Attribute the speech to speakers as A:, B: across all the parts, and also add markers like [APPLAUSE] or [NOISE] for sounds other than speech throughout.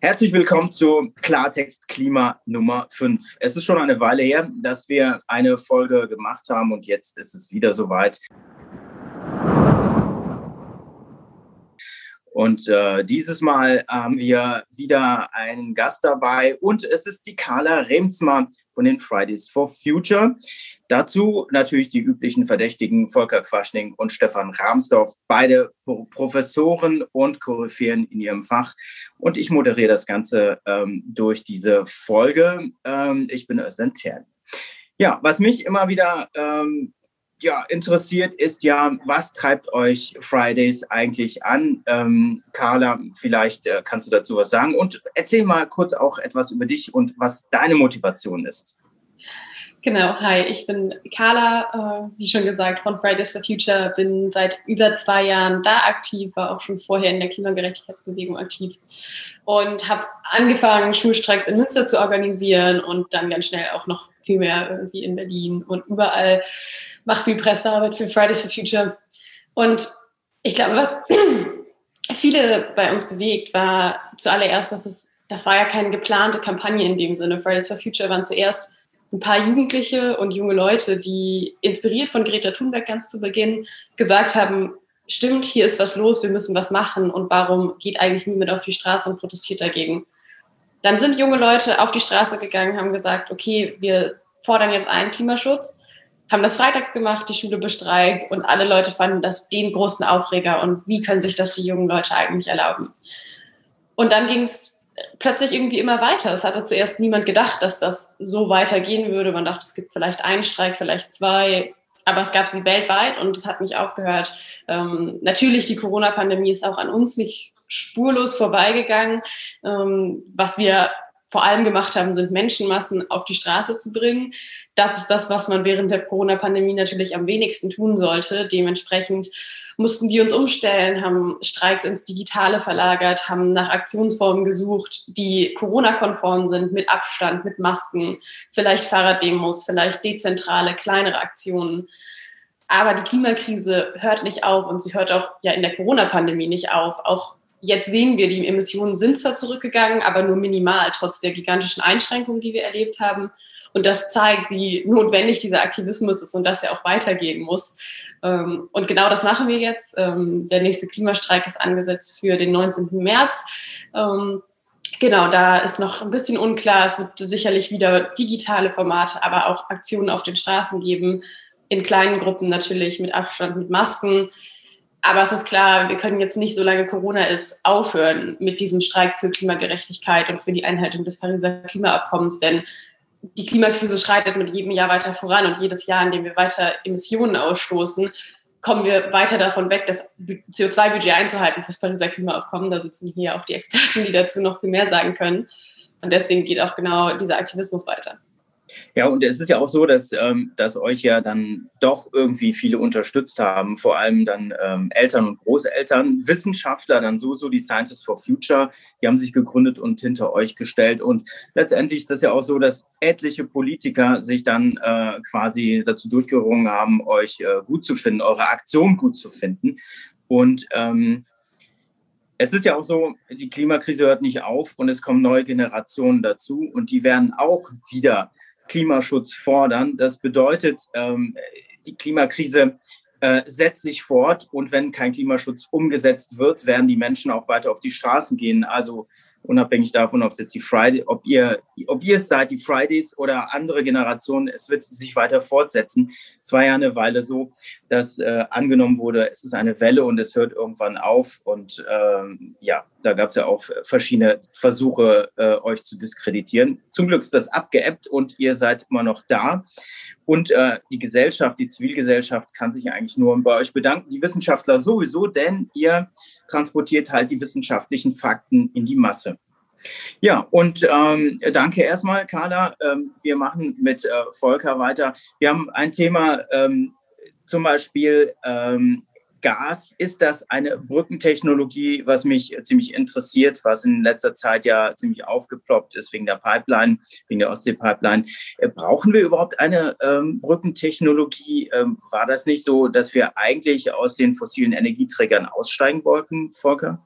A: Herzlich willkommen zu Klartext Klima Nummer 5. Es ist schon eine Weile her, dass wir eine Folge gemacht haben und jetzt ist es wieder soweit. Und äh, dieses Mal haben wir wieder einen Gast dabei und es ist die Carla Remsma von den Fridays for Future. Dazu natürlich die üblichen Verdächtigen Volker Quaschning und Stefan Rahmsdorf, beide Professoren und Koryphäen in ihrem Fach. Und ich moderiere das Ganze ähm, durch diese Folge. Ähm, ich bin Özlem Tern. Ja, was mich immer wieder ähm, ja, interessiert ist ja, was treibt euch Fridays eigentlich an? Ähm, Carla, vielleicht äh, kannst du dazu was sagen und erzähl mal kurz auch etwas über dich und was deine Motivation ist.
B: Genau, hi, ich bin Carla, äh, wie schon gesagt, von Fridays for Future, bin seit über zwei Jahren da aktiv, war auch schon vorher in der Klimagerechtigkeitsbewegung aktiv und habe angefangen, Schulstreiks in Münster zu organisieren und dann ganz schnell auch noch viel mehr irgendwie in Berlin und überall mache viel Pressearbeit für Fridays for Future. Und ich glaube, was [CLEARS THROAT] viele bei uns bewegt, war zuallererst, dass es, das war ja keine geplante Kampagne in dem Sinne. Fridays for Future waren zuerst ein paar Jugendliche und junge Leute, die inspiriert von Greta Thunberg ganz zu Beginn gesagt haben, stimmt, hier ist was los, wir müssen was machen und warum geht eigentlich niemand auf die Straße und protestiert dagegen? Dann sind junge Leute auf die Straße gegangen, haben gesagt, okay, wir fordern jetzt einen Klimaschutz, haben das freitags gemacht, die Schule bestreikt und alle Leute fanden das den großen Aufreger und wie können sich das die jungen Leute eigentlich erlauben? Und dann ging es plötzlich irgendwie immer weiter. Es hatte zuerst niemand gedacht, dass das so weitergehen würde. Man dachte, es gibt vielleicht einen Streik, vielleicht zwei, aber es gab sie weltweit und es hat nicht aufgehört. Ähm, natürlich, die Corona-Pandemie ist auch an uns nicht spurlos vorbeigegangen. Ähm, was wir vor allem gemacht haben, sind Menschenmassen auf die Straße zu bringen. Das ist das, was man während der Corona-Pandemie natürlich am wenigsten tun sollte. Dementsprechend mussten wir uns umstellen, haben Streiks ins Digitale verlagert, haben nach Aktionsformen gesucht, die Corona-konform sind, mit Abstand, mit Masken, vielleicht Fahrraddemos, vielleicht dezentrale, kleinere Aktionen. Aber die Klimakrise hört nicht auf und sie hört auch ja in der Corona-Pandemie nicht auf. Auch jetzt sehen wir, die Emissionen sind zwar zurückgegangen, aber nur minimal, trotz der gigantischen Einschränkungen, die wir erlebt haben. Und das zeigt, wie notwendig dieser Aktivismus ist und dass er auch weitergehen muss. Ähm, und genau das machen wir jetzt. Ähm, der nächste Klimastreik ist angesetzt für den 19. März. Ähm, genau, da ist noch ein bisschen unklar. Es wird sicherlich wieder digitale Formate, aber auch Aktionen auf den Straßen geben. In kleinen Gruppen natürlich, mit Abstand, mit Masken. Aber es ist klar, wir können jetzt nicht, solange Corona ist, aufhören mit diesem Streik für Klimagerechtigkeit und für die Einhaltung des Pariser Klimaabkommens, denn die Klimakrise schreitet mit jedem Jahr weiter voran und jedes Jahr, in dem wir weiter Emissionen ausstoßen, kommen wir weiter davon weg, das CO2-Budget einzuhalten fürs Pariser Klimaabkommen. Da sitzen hier auch die Experten, die dazu noch viel mehr sagen können. Und deswegen geht auch genau dieser Aktivismus weiter.
A: Ja, und es ist ja auch so, dass, ähm, dass euch ja dann doch irgendwie viele unterstützt haben, vor allem dann ähm, Eltern und Großeltern, Wissenschaftler, dann so, so die Scientists for Future, die haben sich gegründet und hinter euch gestellt. Und letztendlich ist das ja auch so, dass etliche Politiker sich dann äh, quasi dazu durchgerungen haben, euch äh, gut zu finden, eure Aktion gut zu finden. Und ähm, es ist ja auch so, die Klimakrise hört nicht auf und es kommen neue Generationen dazu und die werden auch wieder Klimaschutz fordern. Das bedeutet, ähm, die Klimakrise äh, setzt sich fort und wenn kein Klimaschutz umgesetzt wird, werden die Menschen auch weiter auf die Straßen gehen. Also unabhängig davon, ob es jetzt die Friday, ob ihr, ob ihr es seid, die Fridays oder andere Generationen, es wird sich weiter fortsetzen. Es war ja eine Weile so, dass äh, angenommen wurde, es ist eine Welle und es hört irgendwann auf. Und ähm, ja, da gab es ja auch verschiedene Versuche, äh, euch zu diskreditieren. Zum Glück ist das abgeebbt und ihr seid immer noch da. Und äh, die Gesellschaft, die Zivilgesellschaft kann sich eigentlich nur bei euch bedanken. Die Wissenschaftler sowieso, denn ihr transportiert halt die wissenschaftlichen Fakten in die Masse. Ja, und ähm, danke erstmal, Carla. Ähm, wir machen mit äh, Volker weiter. Wir haben ein Thema, ähm, zum Beispiel ähm, Gas, ist das eine Brückentechnologie, was mich ziemlich interessiert, was in letzter Zeit ja ziemlich aufgeploppt ist wegen der Pipeline, wegen der Ostsee-Pipeline. Äh, brauchen wir überhaupt eine ähm, Brückentechnologie? Ähm, war das nicht so, dass wir eigentlich aus den fossilen Energieträgern aussteigen wollten, Volker?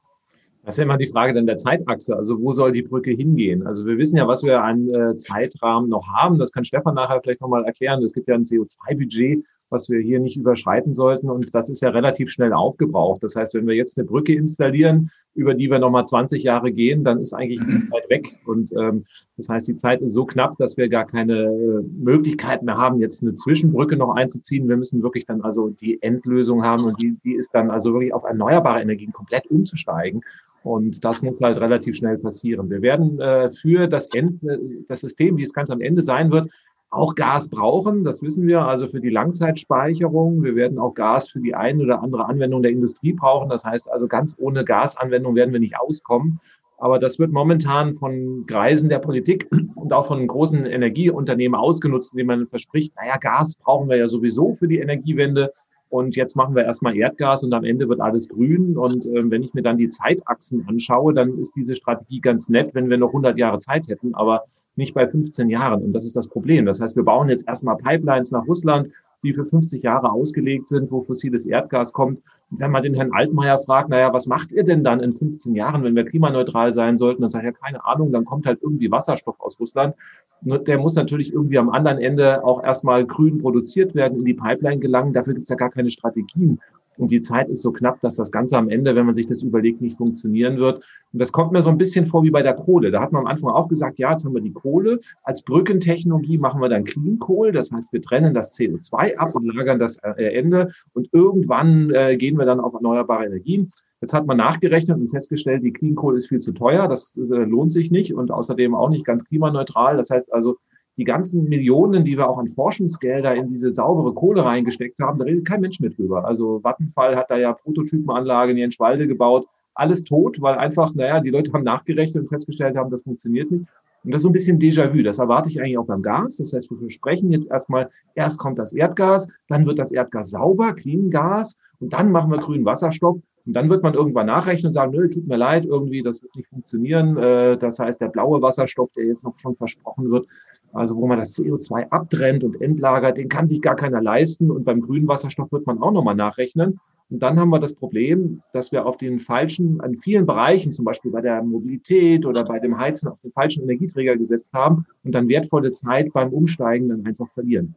C: Das ist ja immer die Frage dann der Zeitachse. Also wo soll die Brücke hingehen? Also wir wissen ja, was wir an äh, Zeitrahmen noch haben. Das kann Stefan nachher vielleicht nochmal erklären. Es gibt ja ein CO2-Budget was wir hier nicht überschreiten sollten. Und das ist ja relativ schnell aufgebraucht. Das heißt, wenn wir jetzt eine Brücke installieren, über die wir nochmal 20 Jahre gehen, dann ist eigentlich die [LAUGHS] Zeit weg. Und ähm, das heißt, die Zeit ist so knapp, dass wir gar keine äh, Möglichkeit mehr haben, jetzt eine Zwischenbrücke noch einzuziehen. Wir müssen wirklich dann also die Endlösung haben und die, die ist dann also wirklich auf erneuerbare Energien komplett umzusteigen. Und das muss halt relativ schnell passieren. Wir werden äh, für das, End, das System, wie es ganz am Ende sein wird, auch Gas brauchen, das wissen wir, also für die Langzeitspeicherung. Wir werden auch Gas für die eine oder andere Anwendung der Industrie brauchen. Das heißt also, ganz ohne Gasanwendung werden wir nicht auskommen. Aber das wird momentan von Kreisen der Politik [CLEARS THROAT] und auch von großen Energieunternehmen ausgenutzt, indem man verspricht, naja, Gas brauchen wir ja sowieso für die Energiewende. Und jetzt machen wir erstmal Erdgas und am Ende wird alles grün. Und äh, wenn ich mir dann die Zeitachsen anschaue, dann ist diese Strategie ganz nett, wenn wir noch 100 Jahre Zeit hätten. Aber nicht bei 15 Jahren. Und das ist das Problem. Das heißt, wir bauen jetzt erstmal Pipelines nach Russland, die für 50 Jahre ausgelegt sind, wo fossiles Erdgas kommt. Und wenn man den Herrn Altmaier fragt, naja, was macht ihr denn dann in 15 Jahren, wenn wir klimaneutral sein sollten? Dann sagt er, keine Ahnung, dann kommt halt irgendwie Wasserstoff aus Russland. Der muss natürlich irgendwie am anderen Ende auch erstmal grün produziert werden, in die Pipeline gelangen. Dafür gibt es ja gar keine Strategien. Und die Zeit ist so knapp, dass das Ganze am Ende, wenn man sich das überlegt, nicht funktionieren wird. Und das kommt mir so ein bisschen vor wie bei der Kohle. Da hat man am Anfang auch gesagt, ja, jetzt haben wir die Kohle. Als Brückentechnologie machen wir dann Clean Coal. Das heißt, wir trennen das CO2 ab und lagern das äh, Ende. Und irgendwann äh, gehen wir dann auf erneuerbare Energien. Jetzt hat man nachgerechnet und festgestellt, die Clean Coal ist viel zu teuer. Das äh, lohnt sich nicht und außerdem auch nicht ganz klimaneutral. Das heißt also, die ganzen Millionen, die wir auch an Forschungsgelder in diese saubere Kohle reingesteckt haben, da redet kein Mensch mit drüber. Also Vattenfall hat da ja Prototypenanlagen in Jenschwalde gebaut, alles tot, weil einfach, naja, die Leute haben nachgerechnet und festgestellt haben, das funktioniert nicht. Und das ist so ein bisschen Déjà-vu. Das erwarte ich eigentlich auch beim Gas. Das heißt, wir versprechen jetzt erstmal, erst kommt das Erdgas, dann wird das Erdgas sauber, clean Gas und dann machen wir grünen Wasserstoff. Und dann wird man irgendwann nachrechnen und sagen, nö, tut mir leid, irgendwie, das wird nicht funktionieren. Äh, das heißt, der blaue Wasserstoff, der jetzt noch schon versprochen wird, also wo man das CO2 abtrennt und entlagert, den kann sich gar keiner leisten. Und beim grünen Wasserstoff wird man auch nochmal nachrechnen. Und dann haben wir das Problem, dass wir auf den falschen, an vielen Bereichen, zum Beispiel bei der Mobilität oder bei dem Heizen, auf den falschen Energieträger gesetzt haben und dann wertvolle Zeit beim Umsteigen dann einfach verlieren.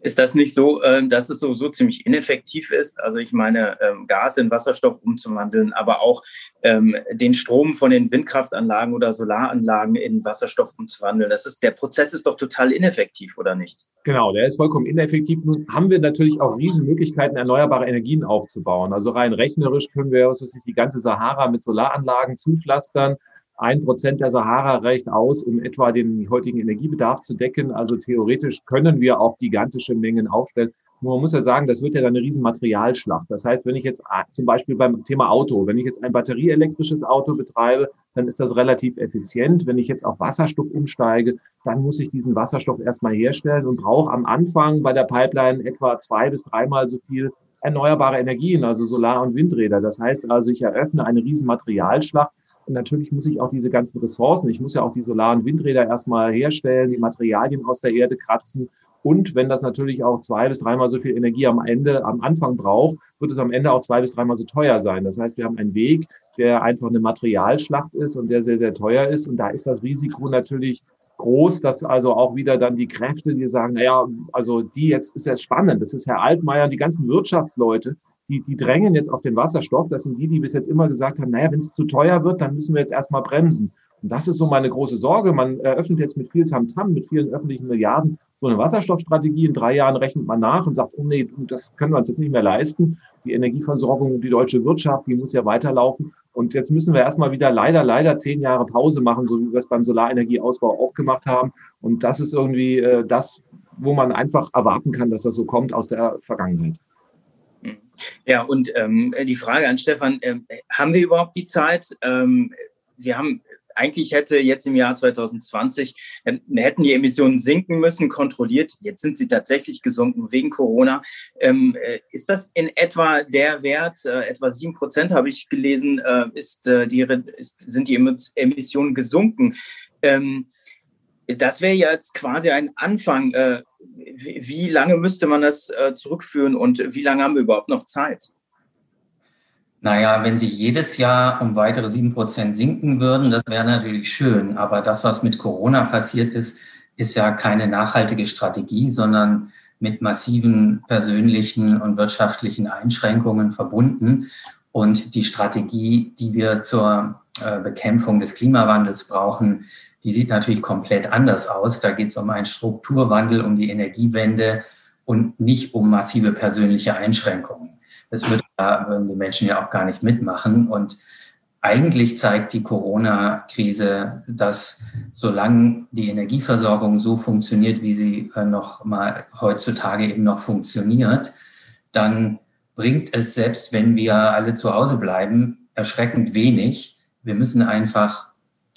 A: Ist das nicht so, ähm, dass es so, ziemlich ineffektiv ist? Also ich meine, ähm, Gas in Wasserstoff umzuwandeln, aber auch ähm, den Strom von den Windkraftanlagen oder Solaranlagen in Wasserstoff umzuwandeln. Das ist, der Prozess ist doch total ineffektiv, oder nicht?
C: Genau, der ist vollkommen ineffektiv. Nun haben wir natürlich auch riesen Möglichkeiten, erneuerbare Energien aufzubauen. Also rein rechnerisch können wir uns die ganze Sahara mit Solaranlagen zupflastern. Ein Prozent der Sahara reicht aus, um etwa den heutigen Energiebedarf zu decken. Also theoretisch können wir auch gigantische Mengen aufstellen. Nur man muss ja sagen, das wird ja dann eine riesen Materialschlacht. Das heißt, wenn ich jetzt ah, zum Beispiel beim Thema Auto, wenn ich jetzt ein batterieelektrisches Auto betreibe, dann ist das relativ effizient. Wenn ich jetzt auf Wasserstoff umsteige, dann muss ich diesen Wasserstoff erstmal herstellen und brauche am Anfang bei der Pipeline etwa zwei bis dreimal so viel erneuerbare Energien, also Solar- und Windräder. Das heißt also, ich eröffne eine riesen Materialschlacht und natürlich muss ich auch diese ganzen Ressourcen, ich muss ja auch die solaren Windräder erstmal herstellen, die Materialien aus der Erde kratzen. Und wenn das natürlich auch zwei bis dreimal so viel Energie am Ende, am Anfang braucht, wird es am Ende auch zwei bis dreimal so teuer sein. Das heißt, wir haben einen Weg, der einfach eine Materialschlacht ist und der sehr, sehr teuer ist. Und da ist das Risiko natürlich groß, dass also auch wieder dann die Kräfte, die sagen, naja, also die jetzt ist ja spannend. Das ist Herr Altmaier, die ganzen Wirtschaftsleute, die, die drängen jetzt auf den Wasserstoff. Das sind die, die bis jetzt immer gesagt haben, naja, wenn es zu teuer wird, dann müssen wir jetzt erstmal bremsen. Und das ist so meine große Sorge. Man eröffnet jetzt mit viel Tamtam, mit vielen öffentlichen Milliarden so eine Wasserstoffstrategie. In drei Jahren rechnet man nach und sagt, oh nee, das können wir uns jetzt nicht mehr leisten. Die Energieversorgung, die deutsche Wirtschaft, die muss ja weiterlaufen. Und jetzt müssen wir erstmal wieder leider, leider zehn Jahre Pause machen, so wie wir es beim Solarenergieausbau auch gemacht haben. Und das ist irgendwie äh, das, wo man einfach erwarten kann, dass das so kommt aus der Vergangenheit.
A: Ja, und ähm, die Frage an Stefan, äh, haben wir überhaupt die Zeit? Ähm, wir haben eigentlich hätte jetzt im Jahr 2020 äh, hätten die Emissionen sinken müssen, kontrolliert. Jetzt sind sie tatsächlich gesunken wegen Corona. Ähm, äh, ist das in etwa der Wert? Äh, etwa sieben Prozent habe ich gelesen, äh, ist, äh, die, ist, sind die Emissionen gesunken. Ähm, das wäre jetzt quasi ein Anfang. Äh, wie, wie, lange müsste man das äh, zurückführen und wie lange haben wir überhaupt noch Zeit?
D: Naja, wenn sie jedes Jahr um weitere sieben Prozent sinken würden, das wäre natürlich schön. Aber das, was mit Corona passiert ist, ist ja keine nachhaltige Strategie, sondern mit massiven persönlichen und wirtschaftlichen Einschränkungen verbunden. Und die Strategie, die wir zur äh, Bekämpfung des Klimawandels brauchen, die sieht natürlich komplett anders aus. Da geht es um einen Strukturwandel, um die Energiewende und nicht um massive persönliche Einschränkungen. Das würde, würden die Menschen ja auch gar nicht mitmachen. Und eigentlich zeigt die Corona-Krise, dass solange die Energieversorgung so funktioniert, wie sie äh, noch mal heutzutage eben noch funktioniert, dann bringt es selbst, wenn wir alle zu Hause bleiben, erschreckend wenig. Wir müssen einfach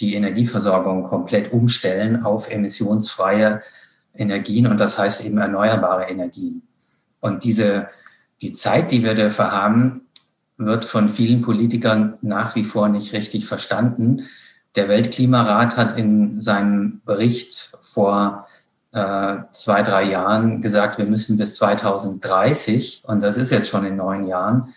D: die Energieversorgung komplett umstellen auf emissionsfreie Energien und das heißt eben erneuerbare Energien. Und diese die Zeit, die wir dafür haben, wird von vielen Politikern nach wie vor nicht richtig verstanden. Der Weltklimarat hat in seinem Bericht vor äh, zwei, drei Jahren gesagt, wir müssen bis 2030, und das ist jetzt schon in neun Jahren,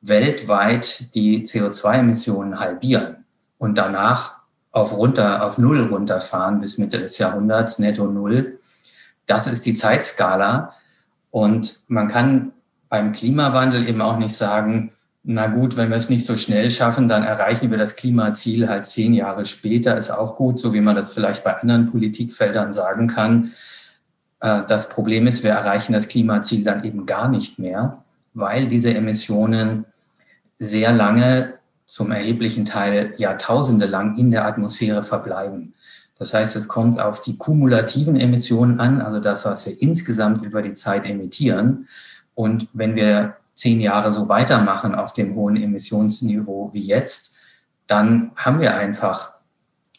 D: weltweit die CO2-Emissionen halbieren und danach auf runter, auf Null runterfahren bis Mitte des Jahrhunderts, netto Null. Das ist die Zeitskala. Und man kann beim Klimawandel eben auch nicht sagen, na gut, wenn wir es nicht so schnell schaffen, dann erreichen wir das Klimaziel halt zehn Jahre später, ist auch gut, so wie man das vielleicht bei anderen Politikfeldern sagen kann. Äh, das Problem ist, wir erreichen das Klimaziel dann eben gar nicht mehr, weil diese Emissionen sehr lange, zum erheblichen Teil Jahrtausende lang in der Atmosphäre verbleiben. Das heißt, es kommt auf die kumulativen Emissionen an, also das, was wir insgesamt über die Zeit emittieren. Und wenn wir zehn Jahre so weitermachen auf dem hohen Emissionsniveau wie jetzt, dann haben wir einfach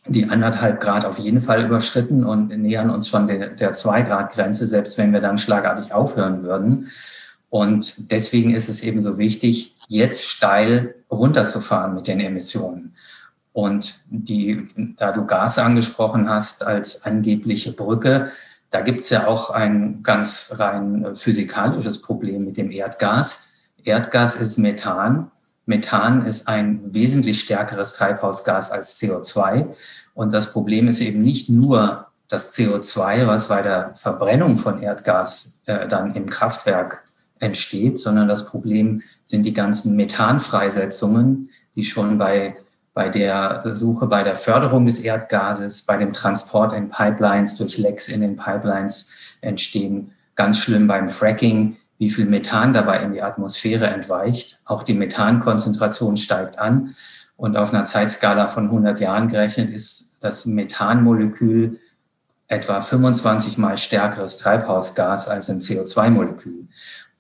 D: die anderthalb Grad auf jeden Fall überschritten und nähern uns schon der, der zwei Grad Grenze, selbst wenn wir dann schlagartig aufhören würden. Und deswegen ist es eben so wichtig, jetzt steil runterzufahren mit den Emissionen. Und die, da du Gas angesprochen hast als angebliche Brücke, da gibt es ja auch ein ganz rein äh, physikalisches Problem mit dem Erdgas. Erdgas ist Methan. Methan ist ein wesentlich stärkeres Treibhausgas als CO2. Und das Problem ist eben nicht nur das CO2, was bei der Verbrennung von Erdgas äh, dann im Kraftwerk entsteht, sondern das Problem sind die ganzen Methanfreisetzungen, die schon bei bei der Suche, bei der Förderung des Erdgases, bei dem Transport in Pipelines, durch Lecks in den Pipelines entstehen. Ganz schlimm beim Fracking, wie viel Methan dabei in die Atmosphäre entweicht. Auch die Methankonzentration steigt an. Und auf einer Zeitskala von 100 Jahren gerechnet ist das Methanmolekül etwa 25 mal stärkeres Treibhausgas als ein CO2-Molekül.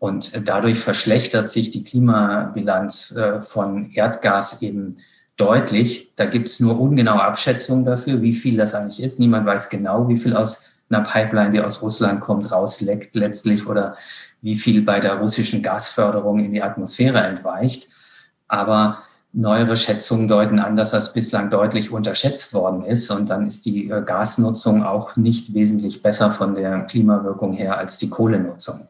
D: Und dadurch verschlechtert sich die Klimabilanz äh, von Erdgas eben deutlich. Da gibt es nur ungenaue Abschätzungen dafür, wie viel das eigentlich ist. Niemand weiß genau, wie viel aus einer Pipeline, die aus Russland kommt, rausleckt letztlich oder wie viel bei der russischen Gasförderung in die Atmosphäre entweicht. Aber neuere Schätzungen deuten an, dass das bislang deutlich unterschätzt worden ist. Und dann ist die äh, Gasnutzung auch nicht wesentlich besser von der Klimawirkung her als die Kohlenutzung.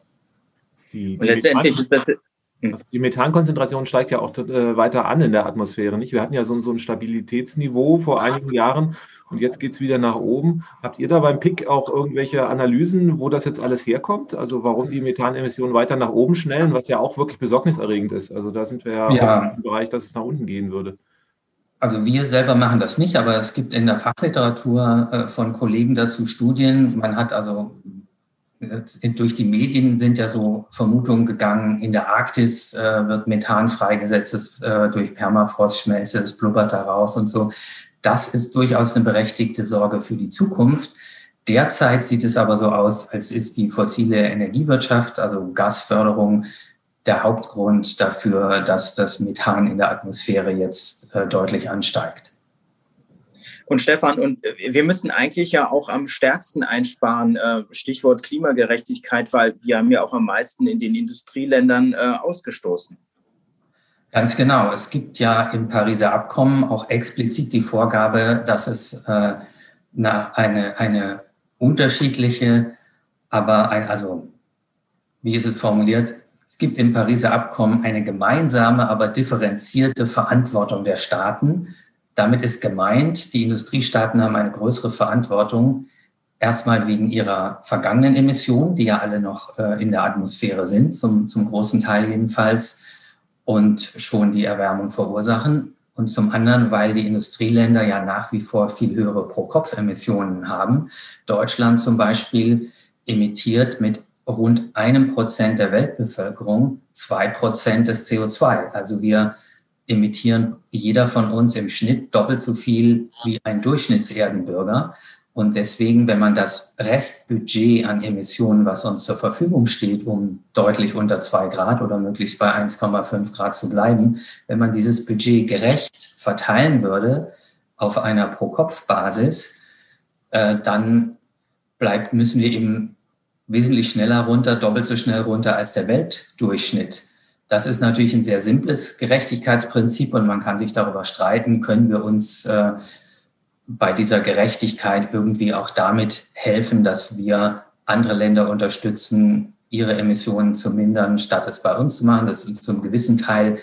C: Die, und letztendlich ist das, hm. Also die Methankonzentration steigt ja auch äh, weiter an in der Atmosphäre. Nicht? Wir hatten ja so, so ein Stabilitätsniveau vor einigen Jahren und jetzt geht es wieder nach oben. Habt ihr da beim PIC auch irgendwelche Analysen, wo das jetzt alles herkommt? Also warum die Methanemissionen weiter nach oben schnellen, was ja auch wirklich besorgniserregend ist. Also da sind wir ja, ja. im Bereich, dass es nach unten gehen würde.
D: Also wir selber machen das nicht, aber es gibt in der Fachliteratur äh, von Kollegen dazu Studien. Man hat also durch die Medien sind ja so Vermutungen gegangen, in der Arktis äh, wird Methan freigesetzt, das, äh, durch Permafrostschmelze, es blubbert da raus und so. Das ist durchaus eine berechtigte Sorge für die Zukunft. Derzeit sieht es aber so aus, als ist die fossile Energiewirtschaft, also Gasförderung, der Hauptgrund dafür, dass das Methan in der Atmosphäre jetzt äh, deutlich ansteigt.
A: Und Stefan, und äh, wir müssen eigentlich ja auch am stärksten einsparen, äh, Stichwort Klimagerechtigkeit, weil wir haben ja auch am meisten in den Industrieländern äh, ausgestoßen.
D: Ganz genau. Es gibt ja im Pariser Abkommen auch explizit die Vorgabe, dass es eine, eine unterschiedliche, aber ein, also wie ist es formuliert, es gibt im Pariser Abkommen eine gemeinsame, aber differenzierte Verantwortung der Staaten. Damit ist gemeint, die Industriestaaten haben eine größere Verantwortung, erstmal wegen ihrer vergangenen Emissionen, die ja alle noch äh, in der Atmosphäre sind, zum, zum großen Teil jedenfalls, und schon die Erwärmung verursachen. Und zum anderen, weil die Industrieländer ja nach wie vor viel höhere Pro-Kopf-Emissionen haben. Deutschland zum Beispiel emittiert mit rund einem Prozent der Weltbevölkerung zwei Prozent des CO2. Also wir emittieren jeder von uns im Schnitt doppelt so viel wie ein Durchschnittserdenbürger. Und deswegen, wenn man das Restbudget an Emissionen, was uns zur Verfügung steht, um deutlich unter zwei Grad oder möglichst bei 1,5 Grad zu bleiben, wenn man dieses Budget gerecht verteilen würde auf einer Pro-Kopf-Basis, äh, dann bleibt, müssen wir eben wesentlich schneller runter, doppelt so schnell runter als der Weltdurchschnitt. Das ist natürlich ein sehr simples Gerechtigkeitsprinzip und man kann sich darüber streiten, können wir uns äh, bei dieser Gerechtigkeit irgendwie auch damit helfen, dass wir andere Länder unterstützen, ihre Emissionen zu mindern, statt es bei uns zu machen. Das ist zum gewissen Teil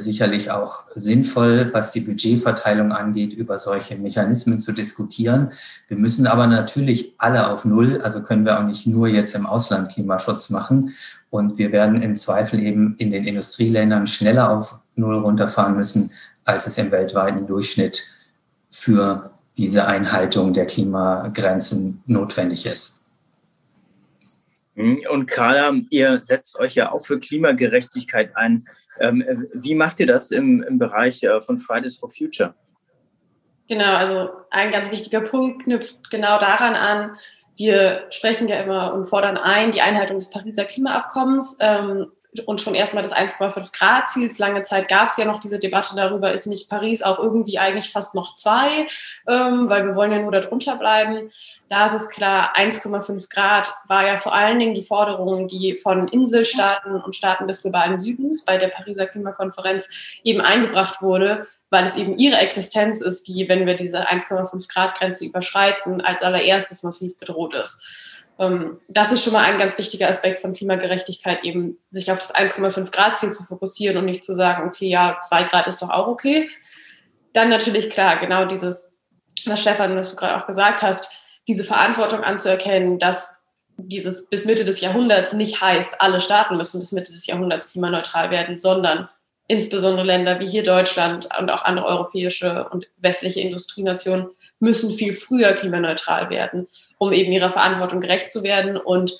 D: sicherlich auch sinnvoll, was die Budgetverteilung angeht, über solche Mechanismen zu diskutieren. Wir müssen aber natürlich alle auf Null, also können wir auch nicht nur jetzt im Ausland Klimaschutz machen. Und wir werden im Zweifel eben in den Industrieländern schneller auf Null runterfahren müssen, als es im weltweiten Durchschnitt für diese Einhaltung der Klimagrenzen notwendig ist.
A: Und Carla, ihr setzt euch ja auch für Klimagerechtigkeit ein. Ähm, wie macht ihr das im, im Bereich äh, von Fridays for Future?
B: Genau, also ein ganz wichtiger Punkt knüpft genau daran an. Wir sprechen ja immer und fordern ein die Einhaltung des Pariser Klimaabkommens. Ähm, und schon erstmal des 1,5 Grad Ziels. Lange Zeit gab es ja noch diese Debatte darüber, ist nicht Paris auch irgendwie eigentlich fast noch zwei, ähm, weil wir wollen ja nur darunter bleiben. Da ist es klar, 1,5 Grad war ja vor allen Dingen die Forderung, die von Inselstaaten und Staaten des globalen Südens bei der Pariser Klimakonferenz eben eingebracht wurde, weil es eben ihre Existenz ist, die, wenn wir diese 1,5 Grad Grenze überschreiten, als allererstes massiv bedroht ist. Ähm, das ist schon mal ein ganz wichtiger Aspekt von Klimagerechtigkeit, eben sich auf das 1,5 Grad Ziel zu fokussieren und nicht zu sagen, okay, ja, zwei Grad ist doch auch okay. Dann natürlich klar, genau dieses, was Stefan, was du gerade auch gesagt hast, diese Verantwortung anzuerkennen, dass dieses bis Mitte des Jahrhunderts nicht heißt, alle Staaten müssen bis Mitte des Jahrhunderts klimaneutral werden, sondern insbesondere Länder wie hier Deutschland und auch andere europäische und westliche Industrienationen müssen viel früher klimaneutral werden um eben ihrer Verantwortung gerecht zu werden und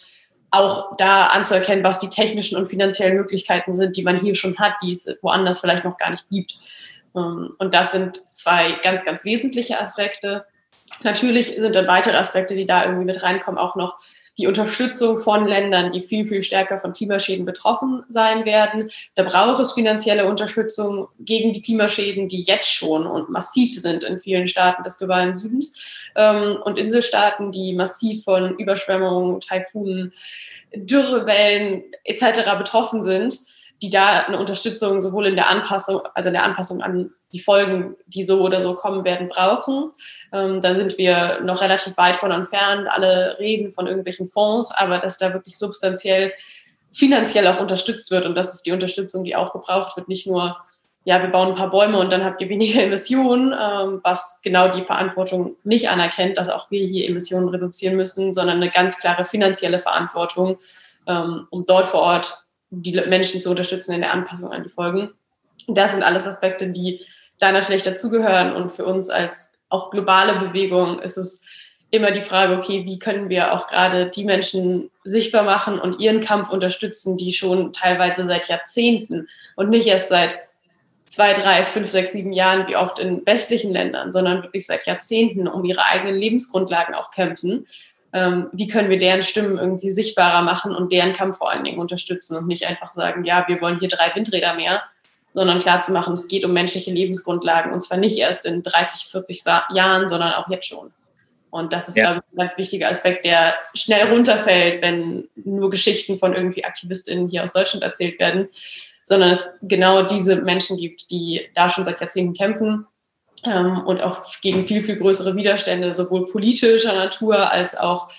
B: auch da anzuerkennen, was die technischen und finanziellen Möglichkeiten sind, die man hier schon hat, die es woanders vielleicht noch gar nicht gibt. Ähm, und das sind zwei ganz, ganz wesentliche Aspekte. Natürlich sind dann weitere Aspekte, die da irgendwie mit reinkommen, auch noch die Unterstützung von Ländern, die viel, viel stärker von Klimaschäden betroffen sein werden. Da braucht es finanzielle Unterstützung gegen die Klimaschäden, die jetzt schon und massiv sind in vielen Staaten des globalen Südens ähm, und Inselstaaten, die massiv von Überschwemmungen, Taifunen, Dürrewellen etc. betroffen sind die da eine Unterstützung sowohl in der Anpassung, also in der Anpassung an die Folgen, die so oder so kommen werden, brauchen. Ähm, da sind wir noch relativ weit von entfernt. Alle reden von irgendwelchen Fonds, aber dass da wirklich substanziell finanziell auch unterstützt wird und das ist die Unterstützung, die auch gebraucht wird, nicht nur ja, wir bauen ein paar Bäume und dann habt ihr weniger [LAUGHS] Emissionen, ähm, was genau die Verantwortung nicht anerkennt, dass auch wir hier Emissionen reduzieren müssen, sondern eine ganz klare finanzielle Verantwortung, ähm, um dort vor Ort die Menschen zu unterstützen in der Anpassung an die Folgen. Das sind alles Aspekte, die da natürlich dazugehören. Und für uns als auch globale Bewegung ist es immer die Frage, okay, wie können wir auch gerade die Menschen sichtbar machen und ihren Kampf unterstützen, die schon teilweise seit Jahrzehnten und nicht erst seit zwei, drei, fünf, sechs, sieben Jahren, wie oft in westlichen Ländern, sondern wirklich seit Jahrzehnten um ihre eigenen Lebensgrundlagen auch kämpfen ähm, wie können wir deren Stimmen irgendwie sichtbarer machen und deren Kampf vor allen Dingen unterstützen und nicht einfach sagen, ja, wir wollen hier drei Windräder mehr, sondern klar zu machen, es geht um menschliche Lebensgrundlagen und zwar nicht erst in 30, 40 Jahren, sondern auch jetzt schon. Und das ist, ja. glaube ich, ein ganz wichtiger Aspekt, der schnell runterfällt, wenn nur Geschichten von irgendwie AktivistInnen hier aus Deutschland erzählt werden, sondern es genau diese Menschen gibt, die da schon seit Jahrzehnten kämpfen ähm, und auch gegen viel, viel größere Widerstände, sowohl politischer Natur als auch,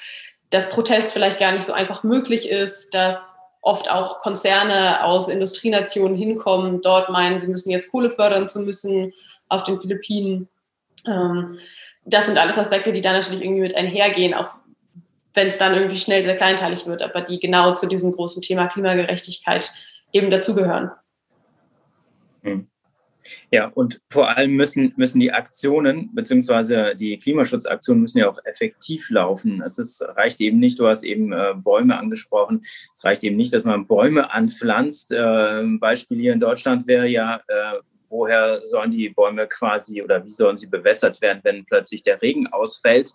B: dass Protest vielleicht gar nicht so einfach möglich ist, dass oft auch Konzerne aus Industrienationen hinkommen, dort meinen, sie müssen jetzt Kohle fördern zu müssen auf den Philippinen. Ähm, das sind alles Aspekte, die da natürlich irgendwie mit einhergehen, auch wenn es dann irgendwie schnell sehr kleinteilig wird, aber die genau zu diesem großen Thema Klimagerechtigkeit eben dazugehören.
A: Hm. Ja, und vor allem müssen, müssen die Aktionen beziehungsweise die Klimaschutzaktionen müssen ja auch effektiv laufen. Es ist, reicht eben nicht, du hast eben äh, Bäume angesprochen, es reicht eben nicht, dass man Bäume anpflanzt. Äh, Beispiel hier in Deutschland wäre ja, äh, woher sollen die Bäume quasi oder wie sollen sie bewässert werden, wenn plötzlich der Regen ausfällt?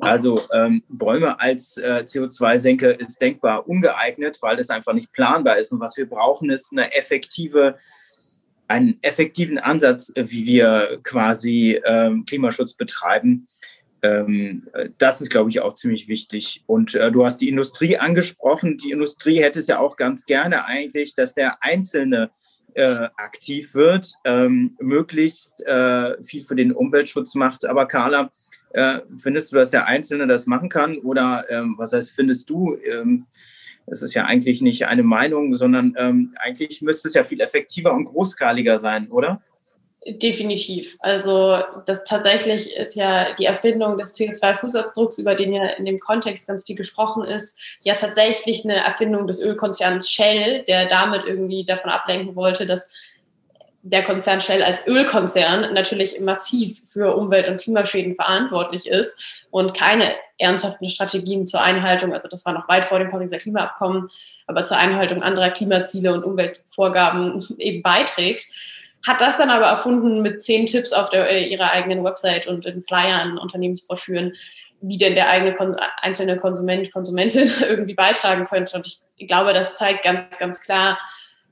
A: Also ähm, Bäume als äh, CO2-Senke ist denkbar ungeeignet, weil es einfach nicht planbar ist. Und was wir brauchen, ist eine effektive einen effektiven Ansatz, äh, wie wir quasi ähm, Klimaschutz betreiben. Ähm, das ist, glaube ich, auch ziemlich wichtig. Und äh, du hast die Industrie angesprochen. Die Industrie hätte es ja auch ganz gerne eigentlich, dass der Einzelne äh, aktiv wird, ähm, möglichst äh, viel für den Umweltschutz macht. Aber Carla, äh, findest du, dass der Einzelne das machen kann? Oder ähm, was heißt, findest du, ähm, es ist ja eigentlich nicht eine Meinung, sondern ähm, eigentlich müsste es ja viel effektiver und großskaliger sein, oder?
B: Definitiv. Also das tatsächlich ist ja die Erfindung des CO2-Fußabdrucks, über den ja in dem Kontext ganz viel gesprochen ist, ja tatsächlich eine Erfindung des Ölkonzerns Shell, der damit irgendwie davon ablenken wollte, dass der Konzern Shell als Ölkonzern natürlich massiv für Umwelt- und Klimaschäden verantwortlich ist und keine ernsthaften Strategien zur Einhaltung, also das war noch weit vor dem Pariser Klimaabkommen, aber zur Einhaltung anderer Klimaziele und Umweltvorgaben [LAUGHS] eben beiträgt, hat das dann aber erfunden mit zehn Tipps auf der, äh, ihrer eigenen Website und in Flyern, Unternehmensbroschüren, wie denn der eigene einzelne Konsument, Konsumentin [LAUGHS] irgendwie beitragen könnte. Und ich glaube, das zeigt ganz, ganz klar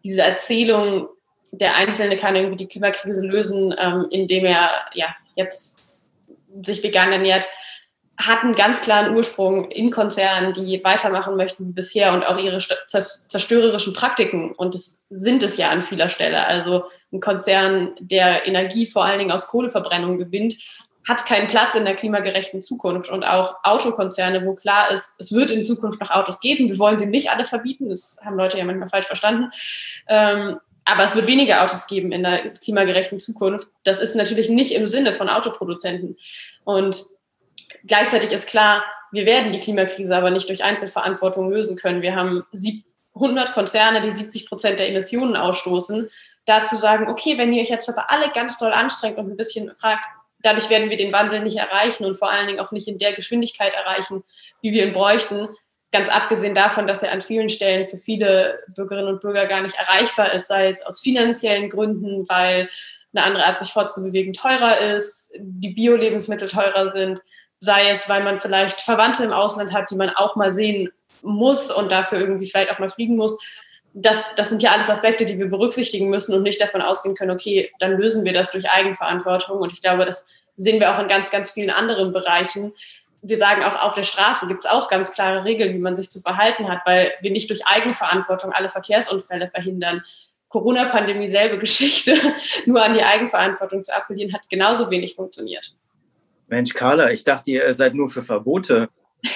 B: diese Erzählung, der Einzelne kann irgendwie die Klimakrise lösen, ähm, indem er ja jetzt sich vegan ernährt, hat einen ganz klaren Ursprung in Konzernen, die weitermachen möchten wie bisher und auch ihre zerstörerischen Praktiken. Und das sind es ja an vieler Stelle. Also ein Konzern, der Energie vor allen Dingen aus Kohleverbrennung gewinnt, hat keinen Platz in der klimagerechten Zukunft. Und auch Autokonzerne, wo klar ist, es wird in Zukunft noch Autos geben. Wir wollen sie nicht alle verbieten. Das haben Leute ja manchmal falsch verstanden. Ähm, aber es wird weniger Autos geben in der klimagerechten Zukunft. Das ist natürlich nicht im Sinne von Autoproduzenten. Und gleichzeitig ist klar, wir werden die Klimakrise aber nicht durch Einzelverantwortung lösen können. Wir haben 100 Konzerne, die 70 Prozent der Emissionen ausstoßen. Dazu sagen, okay, wenn ihr euch jetzt aber alle ganz doll anstrengt und ein bisschen fragt, dadurch werden wir den Wandel nicht erreichen und vor allen Dingen auch nicht in der Geschwindigkeit erreichen, wie wir ihn bräuchten, Ganz abgesehen davon, dass er an vielen Stellen für viele Bürgerinnen und Bürger gar nicht erreichbar ist, sei es aus finanziellen Gründen, weil eine andere Art, sich fortzubewegen, teurer ist, die Bio-Lebensmittel teurer sind, sei es, weil man vielleicht Verwandte im Ausland hat, die man auch mal sehen muss und dafür irgendwie vielleicht auch mal fliegen muss. Das, das sind ja alles Aspekte, die wir berücksichtigen müssen und nicht davon ausgehen können, okay, dann lösen wir das durch Eigenverantwortung. Und ich glaube, das sehen wir auch in ganz, ganz vielen anderen Bereichen, wir sagen auch, auf der Straße gibt es auch ganz klare Regeln, wie man sich zu verhalten hat, weil wir nicht durch Eigenverantwortung alle Verkehrsunfälle verhindern. Corona-Pandemie selbe [LAUGHS] Geschichte, nur an die Eigenverantwortung zu appellieren, hat genauso wenig funktioniert.
A: Mensch, Carla, ich dachte, ihr seid nur für Verbote. [LAUGHS]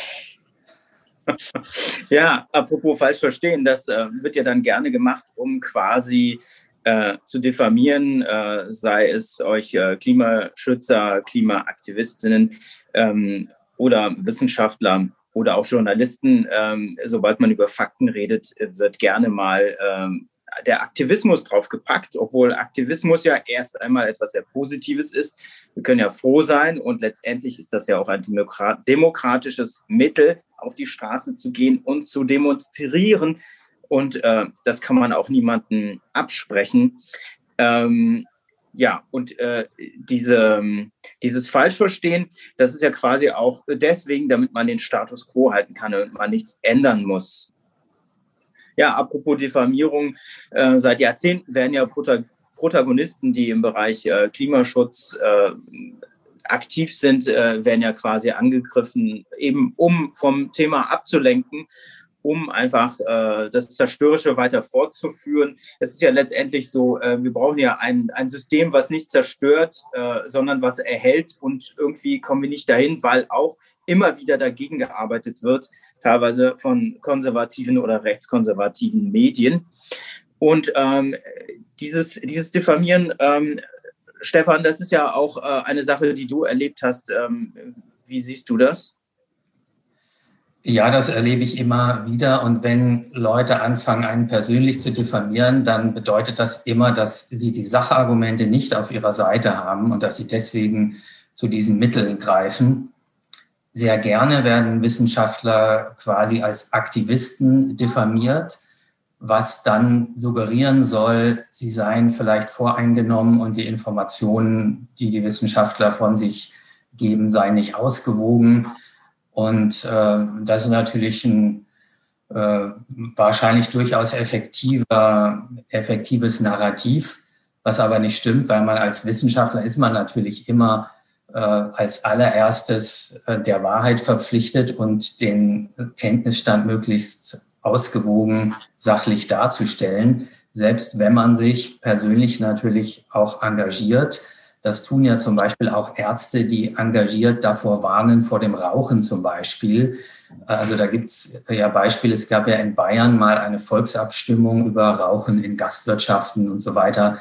A: ja, apropos falsch verstehen, das äh, wird ja dann gerne gemacht, um quasi äh, zu diffamieren, äh, sei es euch äh, Klimaschützer, Klimaaktivistinnen. Ähm, oder Wissenschaftler oder auch Journalisten, ähm, sobald man über Fakten redet, wird gerne mal ähm, der Aktivismus draufgepackt, obwohl Aktivismus ja erst einmal etwas sehr Positives ist. Wir können ja froh sein und letztendlich ist das ja auch ein demokratisches Mittel, auf die Straße zu gehen und zu demonstrieren. Und äh, das kann man auch niemandem absprechen. Ähm, ja, und äh, diese, dieses Falschverstehen, das ist ja quasi auch deswegen, damit man den Status quo halten kann und man nichts ändern muss. Ja, apropos Diffamierung, äh, seit Jahrzehnten werden ja Protagonisten, die im Bereich äh, Klimaschutz äh, aktiv sind, äh, werden ja quasi angegriffen, eben um vom Thema abzulenken um einfach äh, das Zerstörerische weiter fortzuführen. Es ist ja letztendlich so, äh, wir brauchen ja ein, ein System, was nicht zerstört, äh, sondern was erhält und irgendwie kommen wir nicht dahin, weil auch immer wieder dagegen gearbeitet wird. teilweise von konservativen oder rechtskonservativen Medien. Und ähm, dieses, dieses Diffamieren, ähm, Stefan, das ist ja auch äh, eine Sache, die du erlebt hast. Ähm, wie siehst du das?
D: Ja, das erlebe ich immer wieder. Und wenn Leute anfangen, einen persönlich zu diffamieren, dann bedeutet das immer, dass sie die Sachargumente nicht auf ihrer Seite haben und dass sie deswegen zu diesen Mitteln greifen. Sehr gerne werden Wissenschaftler quasi als Aktivisten diffamiert, was dann suggerieren soll, sie seien vielleicht voreingenommen und die Informationen, die die Wissenschaftler von sich geben, seien nicht ausgewogen. Und äh, das ist natürlich ein äh, wahrscheinlich durchaus effektiver, effektives Narrativ, was aber nicht stimmt, weil man als Wissenschaftler ist man natürlich immer äh, als allererstes äh, der Wahrheit verpflichtet und den Kenntnisstand möglichst ausgewogen sachlich darzustellen, selbst wenn man sich persönlich natürlich auch engagiert das tun ja zum Beispiel auch Ärzte, die engagiert davor warnen, vor dem Rauchen zum Beispiel. Also da gibt es ja Beispiele, es gab ja in Bayern mal eine Volksabstimmung über Rauchen in Gastwirtschaften und so weiter.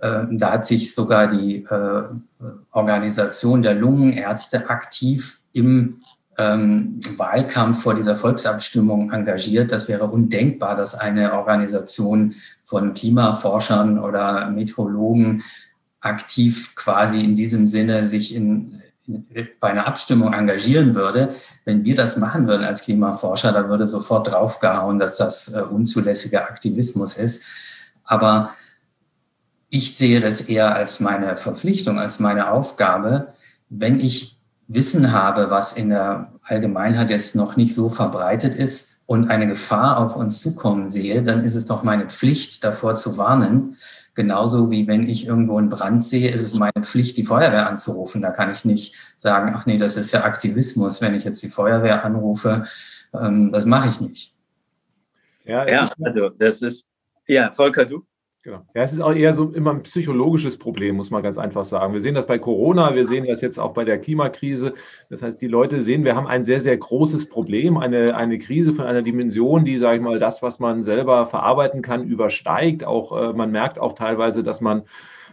D: Ähm, da hat sich sogar die äh, Organisation der Lungenärzte aktiv im ähm, Wahlkampf vor dieser Volksabstimmung engagiert. Das wäre undenkbar, dass eine Organisation von Klimaforschern oder Meteorologen aktiv quasi in diesem Sinne sich in, in, bei einer Abstimmung engagieren würde. Wenn wir das machen würden als Klimaforscher, dann würde sofort draufgehauen, dass das äh, unzulässiger Aktivismus ist. Aber ich sehe das eher als meine Verpflichtung, als meine Aufgabe, wenn ich Wissen habe, was in der Allgemeinheit jetzt noch nicht so verbreitet ist und eine Gefahr auf uns zukommen sehe, dann ist es doch meine Pflicht, davor zu warnen, Genauso wie wenn ich irgendwo einen Brand sehe, ist es meine Pflicht, die Feuerwehr anzurufen. Da kann ich nicht sagen, ach nee, das ist ja Aktivismus, wenn ich jetzt die Feuerwehr anrufe. Ähm, das mache ich nicht.
A: Ja, ja also das ist, ja, Volker, du?
C: Genau. Ja, es ist auch eher so immer ein psychologisches Problem, muss man ganz einfach sagen. Wir sehen das bei Corona, wir sehen das jetzt auch bei der Klimakrise. Das heißt, die Leute sehen, wir haben ein sehr, sehr großes Problem, eine, eine Krise von einer Dimension, die, sage ich mal, das, was man selber verarbeiten kann, übersteigt. Auch äh, man merkt auch teilweise, dass man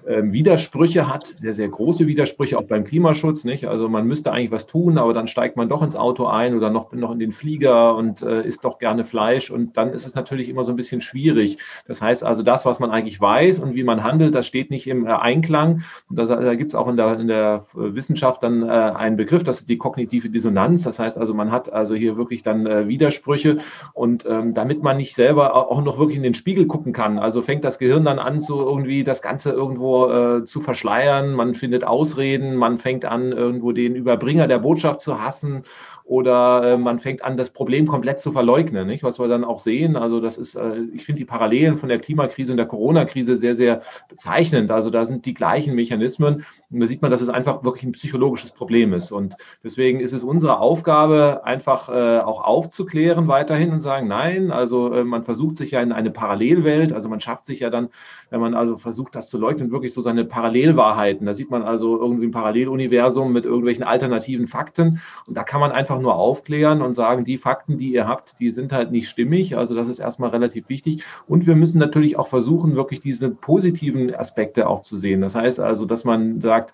C: Widersprüche hat, sehr, sehr große Widersprüche auch beim Klimaschutz. Nicht? Also man müsste eigentlich was tun, aber dann steigt man doch ins Auto ein oder noch, noch in den Flieger und äh, isst doch gerne Fleisch. Und dann ist es natürlich immer so ein bisschen schwierig. Das heißt also, das, was man eigentlich weiß und wie man handelt, das steht nicht im äh, Einklang. Und das, da gibt es auch in der, in der Wissenschaft dann äh, einen Begriff, das ist die kognitive Dissonanz. Das heißt also, man hat also hier wirklich dann äh, Widersprüche. Und ähm, damit man nicht selber auch noch wirklich in den Spiegel gucken kann, also fängt das Gehirn dann an, so irgendwie das Ganze irgendwo äh, zu verschleiern, man findet Ausreden, man fängt an, irgendwo den Überbringer der Botschaft zu hassen oder äh, man fängt an, das Problem komplett zu verleugnen, nicht? was wir dann auch sehen. Also das ist, äh, ich finde die Parallelen von der Klimakrise und der Corona-Krise sehr, sehr bezeichnend. Also da sind die gleichen Mechanismen und da sieht man, dass es einfach wirklich ein psychologisches Problem ist. Und deswegen ist es unsere Aufgabe, einfach äh, auch aufzuklären weiterhin und sagen, nein, also äh, man versucht sich ja in eine Parallelwelt, also man schafft sich ja dann, wenn man also versucht, das zu leugnen, wirklich so seine Parallelwahrheiten. Da sieht man also irgendwie ein Paralleluniversum mit irgendwelchen alternativen Fakten und da kann man einfach einfach nur aufklären und sagen, die Fakten, die ihr habt, die sind halt nicht stimmig. Also das ist erstmal relativ wichtig. Und wir müssen natürlich auch versuchen, wirklich diese positiven Aspekte auch zu sehen. Das heißt also, dass man sagt,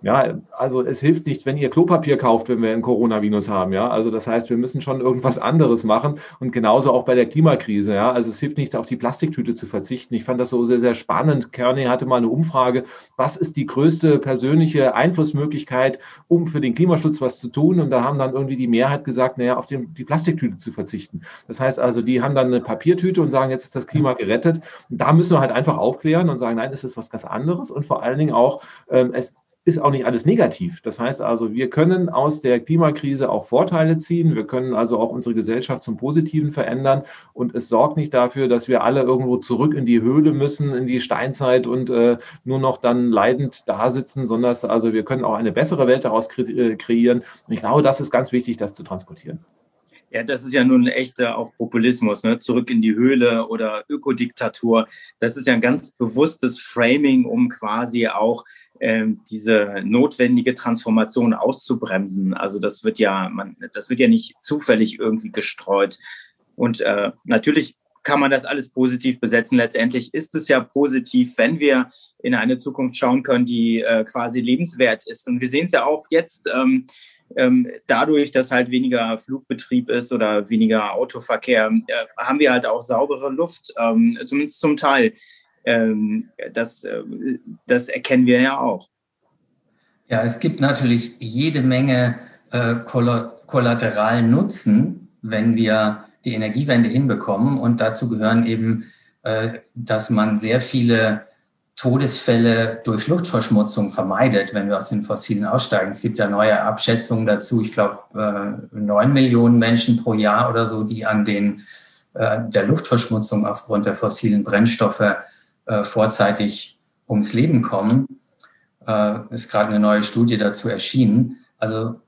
C: ja, also es hilft nicht, wenn ihr Klopapier kauft, wenn wir ein Coronavirus haben, ja. Also das heißt, wir müssen schon irgendwas anderes machen und genauso auch bei der Klimakrise, ja. Also es hilft nicht, auf die Plastiktüte zu verzichten. Ich fand das so sehr, sehr spannend. Kearney hatte mal eine Umfrage, was ist die größte persönliche Einflussmöglichkeit, um für den Klimaschutz was zu tun? Und da haben dann irgendwie die Mehrheit gesagt, naja, auf die, die Plastiktüte zu verzichten. Das heißt also, die haben dann eine Papiertüte und sagen, jetzt ist das Klima gerettet. Und da müssen wir halt einfach aufklären und sagen, nein, es ist was ganz anderes und vor allen Dingen auch, ähm, es ist auch nicht alles negativ. Das heißt also, wir können aus der Klimakrise auch Vorteile ziehen. Wir können also auch unsere Gesellschaft zum Positiven verändern. Und es sorgt nicht dafür, dass wir alle irgendwo zurück in die Höhle müssen, in die Steinzeit und äh, nur noch dann leidend da sitzen, sondern also wir können auch eine bessere Welt daraus äh, kreieren. Und ich glaube, das ist ganz wichtig, das zu transportieren.
A: Ja, das ist ja nun echter auch Populismus, ne? zurück in die Höhle oder Ökodiktatur. Das ist ja ein ganz bewusstes Framing, um quasi auch diese notwendige Transformation auszubremsen. Also das wird ja, man, das wird ja nicht zufällig irgendwie gestreut. Und äh, natürlich kann man das alles positiv besetzen. Letztendlich ist es ja positiv, wenn wir in eine Zukunft schauen können, die äh, quasi lebenswert ist. Und wir sehen es ja auch jetzt. Ähm, ähm, dadurch, dass halt weniger Flugbetrieb ist oder weniger Autoverkehr, äh, haben wir halt auch saubere Luft, ähm, zumindest zum Teil. Ähm, das, äh, das erkennen wir ja auch.
D: Ja, es gibt natürlich jede Menge äh, kollateralen Nutzen, wenn wir die Energiewende hinbekommen. Und dazu gehören eben, äh, dass man sehr viele Todesfälle durch Luftverschmutzung vermeidet, wenn wir aus den Fossilen aussteigen. Es gibt ja neue Abschätzungen dazu. Ich glaube, äh, neun Millionen Menschen pro Jahr oder so, die an den, äh, der Luftverschmutzung aufgrund der fossilen Brennstoffe äh, vorzeitig ums Leben kommen. Äh, ist gerade eine neue Studie dazu erschienen. Also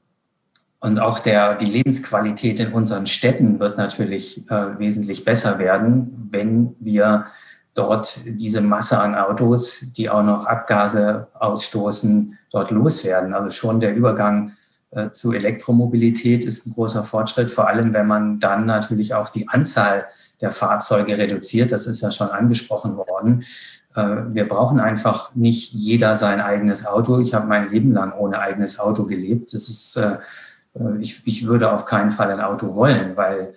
D: und auch der, die Lebensqualität in unseren Städten wird natürlich äh, wesentlich besser werden, wenn wir dort diese Masse an Autos, die auch noch Abgase ausstoßen, dort loswerden. Also schon der Übergang äh, zu Elektromobilität ist ein großer Fortschritt, vor allem wenn man dann natürlich auch die Anzahl der Fahrzeuge reduziert. Das ist ja schon angesprochen worden. Äh, wir brauchen einfach nicht jeder sein eigenes Auto. Ich habe mein Leben lang ohne eigenes Auto gelebt. Das ist, äh, äh, ich, ich würde auf keinen Fall ein Auto wollen, weil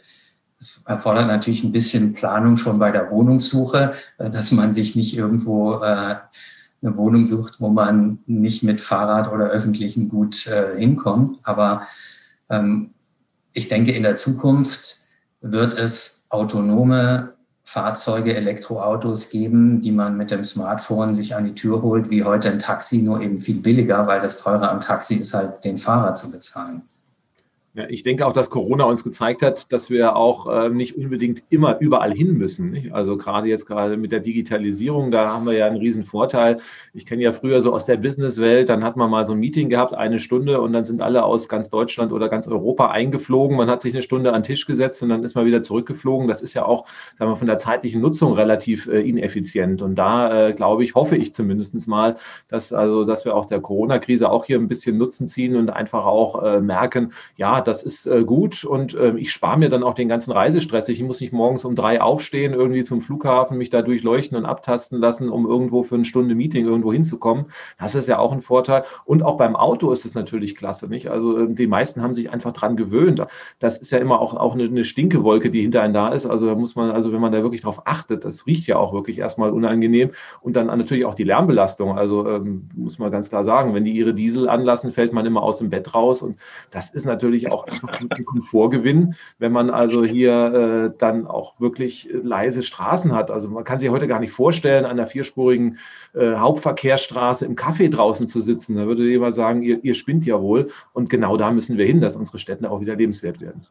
D: es erfordert natürlich ein bisschen Planung schon bei der Wohnungssuche, dass man sich nicht irgendwo eine Wohnung sucht, wo man nicht mit Fahrrad oder öffentlichen gut hinkommt. Aber ähm, ich denke, in der Zukunft wird es autonome Fahrzeuge, Elektroautos geben, die man mit dem Smartphone sich an die Tür holt, wie heute ein Taxi, nur eben viel billiger, weil das teure am Taxi ist halt, den Fahrer zu bezahlen.
C: Ja, ich denke auch, dass Corona uns gezeigt hat, dass wir auch äh, nicht unbedingt immer überall hin müssen. Nicht? Also gerade jetzt gerade mit der Digitalisierung, da haben wir ja einen riesen Vorteil. Ich kenne ja früher so aus der Businesswelt, dann hat man mal so ein Meeting gehabt, eine Stunde und dann sind alle aus ganz Deutschland oder ganz Europa eingeflogen. Man hat sich eine Stunde an den Tisch gesetzt und dann ist man wieder zurückgeflogen. Das ist ja auch, sagen wir, von der zeitlichen Nutzung relativ äh, ineffizient. Und da äh, glaube ich, hoffe ich zumindest mal, dass also, dass wir auch der Corona-Krise auch hier ein bisschen Nutzen ziehen und einfach auch äh, merken, ja, das ist äh, gut und äh, ich spare mir dann auch den ganzen Reisestress. Ich muss nicht morgens um drei aufstehen, irgendwie zum Flughafen, mich da durchleuchten und abtasten lassen, um irgendwo für eine Stunde Meeting irgendwo hinzukommen. Das ist ja auch ein Vorteil. Und auch beim Auto ist es natürlich klasse, nicht? Also äh, die meisten haben sich einfach dran gewöhnt. Das ist ja immer auch, auch eine, eine Stinkewolke, die hinter einem da ist. Also da muss man, also wenn man da wirklich drauf achtet, das riecht ja auch wirklich erstmal unangenehm. Und dann natürlich auch die Lärmbelastung. Also ähm, muss man ganz klar sagen, wenn die ihre Diesel anlassen, fällt man immer aus dem Bett raus. Und das ist natürlich auch einfach guten Komfortgewinn, wenn man also hier äh, dann auch wirklich leise Straßen hat. Also man kann sich heute gar nicht vorstellen, an einer vierspurigen äh, Hauptverkehrsstraße im Café draußen zu sitzen. Da würde jemand sagen, ihr, ihr spinnt ja wohl. Und genau da müssen wir hin, dass unsere Städte auch wieder lebenswert werden.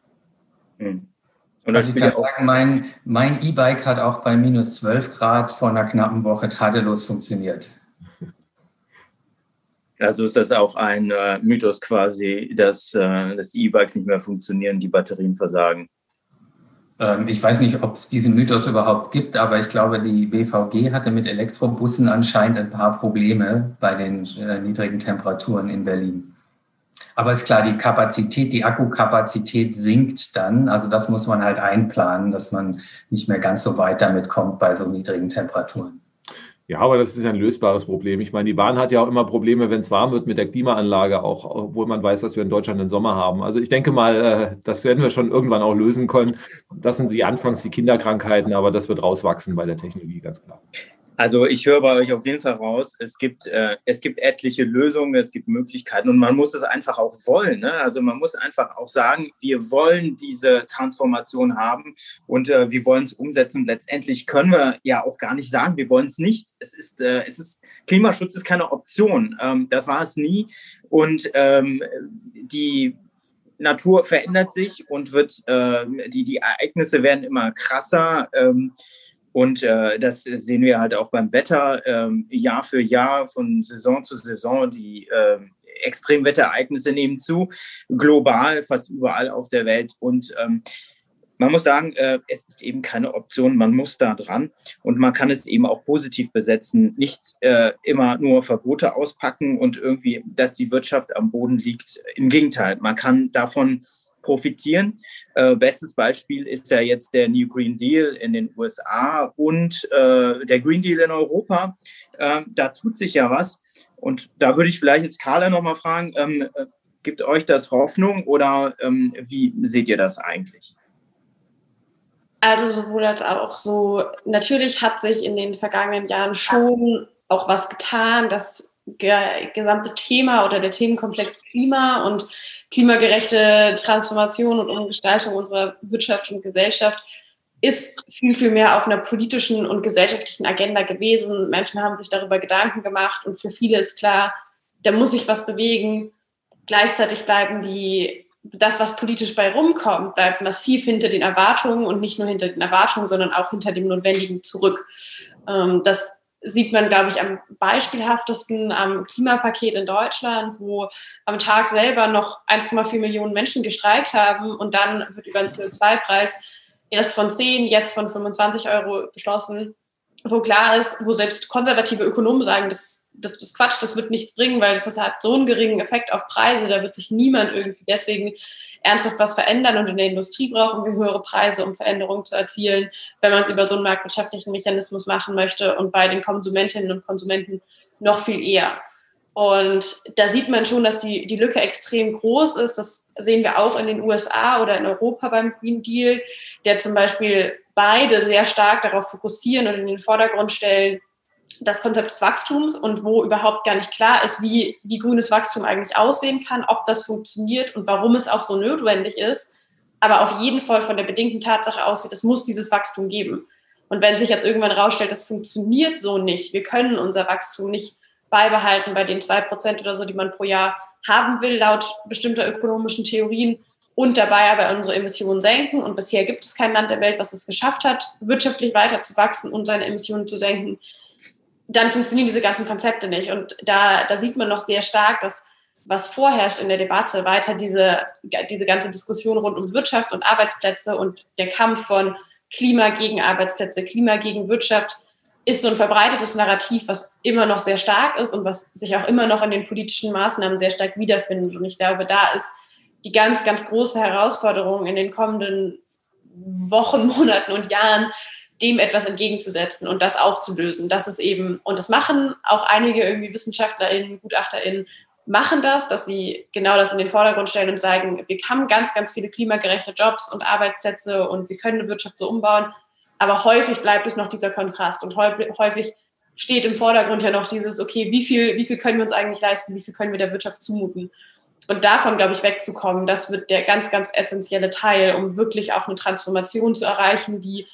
D: Hm. Und also ich kann sagen, mein, mein E-Bike hat auch bei minus 12 Grad vor einer knappen Woche tadellos funktioniert.
A: Also ist das auch ein äh, Mythos quasi, dass, äh, dass die E-Bikes nicht mehr funktionieren, die Batterien versagen.
D: Ähm, ich weiß nicht, ob es diesen Mythos überhaupt gibt, aber ich glaube, die BVG hatte mit Elektrobussen anscheinend ein paar Probleme bei den äh, niedrigen Temperaturen in Berlin. Aber ist klar, die Kapazität, die Akkukapazität sinkt dann. Also das muss man halt einplanen, dass man nicht mehr ganz so weit damit kommt bei so niedrigen Temperaturen.
C: Ja, aber das ist ein lösbares Problem. Ich meine, die Bahn hat ja auch immer Probleme, wenn es warm wird mit der Klimaanlage, auch obwohl man weiß, dass wir in Deutschland den Sommer haben. Also ich denke mal, äh, das werden wir schon irgendwann auch lösen können. Das sind die anfangs die Kinderkrankheiten, aber das wird rauswachsen bei der Technologie, ganz klar.
A: Also ich höre bei euch auf jeden Fall raus, es gibt, äh, es gibt etliche Lösungen, es gibt Möglichkeiten und man muss es einfach auch wollen. Ne? Also man muss einfach auch sagen, wir wollen diese Transformation haben und äh, wir wollen es umsetzen. Letztendlich können wir ja auch gar nicht sagen, wir wollen es nicht. Es ist, äh, es ist, Klimaschutz ist keine Option. Ähm, das war es nie. Und ähm, die Natur verändert sich und wird, äh, die, die Ereignisse werden immer krasser. Ähm, und äh, das sehen wir halt auch beim Wetter ähm, Jahr für Jahr, von Saison zu Saison. Die äh, Extremwetterereignisse nehmen zu, global, fast überall auf der Welt. Und ähm, man muss sagen, äh, es ist eben keine Option, man muss da dran und man kann es eben auch positiv besetzen, nicht äh, immer nur Verbote auspacken und irgendwie, dass die Wirtschaft am Boden liegt. Im Gegenteil, man kann davon profitieren. Äh, bestes Beispiel ist ja jetzt der New Green Deal in den USA und äh, der Green Deal in Europa. Ähm, da tut sich ja was. Und da würde ich vielleicht jetzt Carla nochmal fragen, ähm, äh, gibt euch das Hoffnung oder ähm, wie seht ihr das eigentlich?
B: Also sowohl als auch so, natürlich hat sich in den vergangenen Jahren schon auch was getan. Das gesamte Thema oder der Themenkomplex Klima und klimagerechte Transformation und Umgestaltung unserer Wirtschaft und Gesellschaft ist viel, viel mehr auf einer politischen und gesellschaftlichen Agenda gewesen. Menschen haben sich darüber Gedanken gemacht und für viele ist klar, da muss sich was bewegen. Gleichzeitig bleiben die das, was politisch bei rumkommt, bleibt massiv hinter den Erwartungen und nicht nur hinter den Erwartungen, sondern auch hinter dem Notwendigen zurück. Ähm, das sieht man, glaube ich, am beispielhaftesten am Klimapaket in Deutschland, wo am Tag selber noch 1,4 Millionen Menschen gestreikt haben und dann wird über den CO2-Preis erst von 10, jetzt von 25 Euro beschlossen, wo klar ist, wo selbst konservative Ökonomen sagen, das das ist Quatsch, das wird nichts bringen, weil das hat so einen geringen Effekt auf Preise, da wird sich niemand irgendwie deswegen ernsthaft was verändern und in der Industrie brauchen wir höhere Preise, um Veränderungen zu erzielen, wenn man es über so einen marktwirtschaftlichen Mechanismus machen möchte und bei den Konsumentinnen und Konsumenten noch viel eher. Und da sieht man schon, dass die, die Lücke extrem groß ist. Das sehen wir auch in den USA oder in Europa beim Green Deal, der zum Beispiel beide sehr stark darauf fokussieren und in den Vordergrund stellen, das Konzept des Wachstums und wo überhaupt gar nicht klar ist, wie, wie grünes Wachstum eigentlich aussehen kann, ob das funktioniert und warum es auch so notwendig ist. Aber auf jeden Fall von der bedingten Tatsache aussieht, es muss dieses Wachstum geben. Und wenn sich jetzt irgendwann rausstellt, das funktioniert so nicht, wir können unser Wachstum nicht beibehalten bei den zwei Prozent oder so, die man pro Jahr haben will, laut bestimmter ökonomischen Theorien, und dabei aber unsere Emissionen senken. Und bisher gibt es kein Land der Welt, was es geschafft hat, wirtschaftlich weiter zu wachsen und seine Emissionen zu senken dann funktionieren diese ganzen Konzepte nicht. Und da, da sieht man noch sehr stark, dass was vorherrscht in der Debatte, weiter diese, diese ganze Diskussion rund um Wirtschaft und Arbeitsplätze und der Kampf von Klima gegen Arbeitsplätze, Klima gegen Wirtschaft, ist so ein verbreitetes Narrativ, was immer noch sehr stark ist und was sich auch immer noch in den politischen Maßnahmen sehr stark wiederfindet. Und ich glaube, da ist die ganz, ganz große Herausforderung in den kommenden Wochen, [LAUGHS] Monaten und Jahren, dem etwas entgegenzusetzen und das aufzulösen. Das ist eben, und das machen auch einige irgendwie WissenschaftlerInnen, GutachterInnen, machen das, dass sie genau das in den Vordergrund stellen und sagen, wir haben ganz, ganz viele klimagerechte Jobs und Arbeitsplätze und wir können eine Wirtschaft so umbauen. Aber häufig bleibt es noch dieser Kontrast und häufig steht im Vordergrund ja noch dieses, okay, wie viel, wie viel können wir uns eigentlich leisten, wie viel können wir der Wirtschaft zumuten? Und davon, glaube ich, wegzukommen, das wird der ganz, ganz essentielle Teil, um wirklich auch eine Transformation zu erreichen, die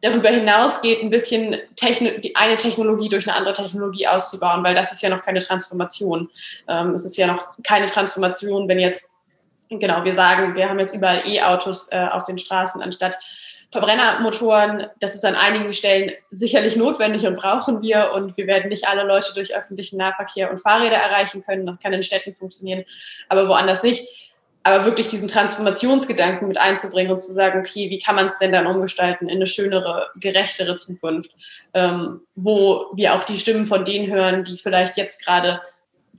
B: darüber hinausgeht, ein bisschen Techno die eine Technologie durch eine andere Technologie auszubauen, weil das ist ja noch keine Transformation. Ähm, es ist ja noch keine Transformation, wenn jetzt, genau, wir sagen, wir haben jetzt überall E-Autos äh, auf den Straßen anstatt Verbrennermotoren. Das ist an einigen Stellen sicherlich notwendig und brauchen wir und wir werden nicht alle Leute durch öffentlichen Nahverkehr und Fahrräder erreichen können. Das kann in Städten funktionieren, aber woanders nicht aber wirklich diesen Transformationsgedanken mit einzubringen und zu sagen, okay, wie kann man es denn dann umgestalten in eine schönere, gerechtere Zukunft, ähm, wo wir auch die Stimmen von denen hören, die vielleicht jetzt gerade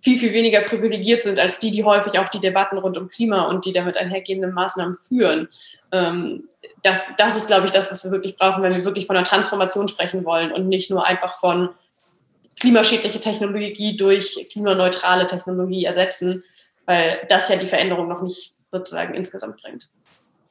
B: viel, viel weniger privilegiert sind als die, die häufig auch die Debatten rund um Klima und die damit einhergehenden Maßnahmen führen. Ähm, das, das ist, glaube ich, das, was wir wirklich brauchen, wenn wir wirklich von einer Transformation sprechen wollen und nicht nur einfach von klimaschädliche Technologie durch klimaneutrale Technologie ersetzen weil das ja die Veränderung noch nicht sozusagen insgesamt bringt.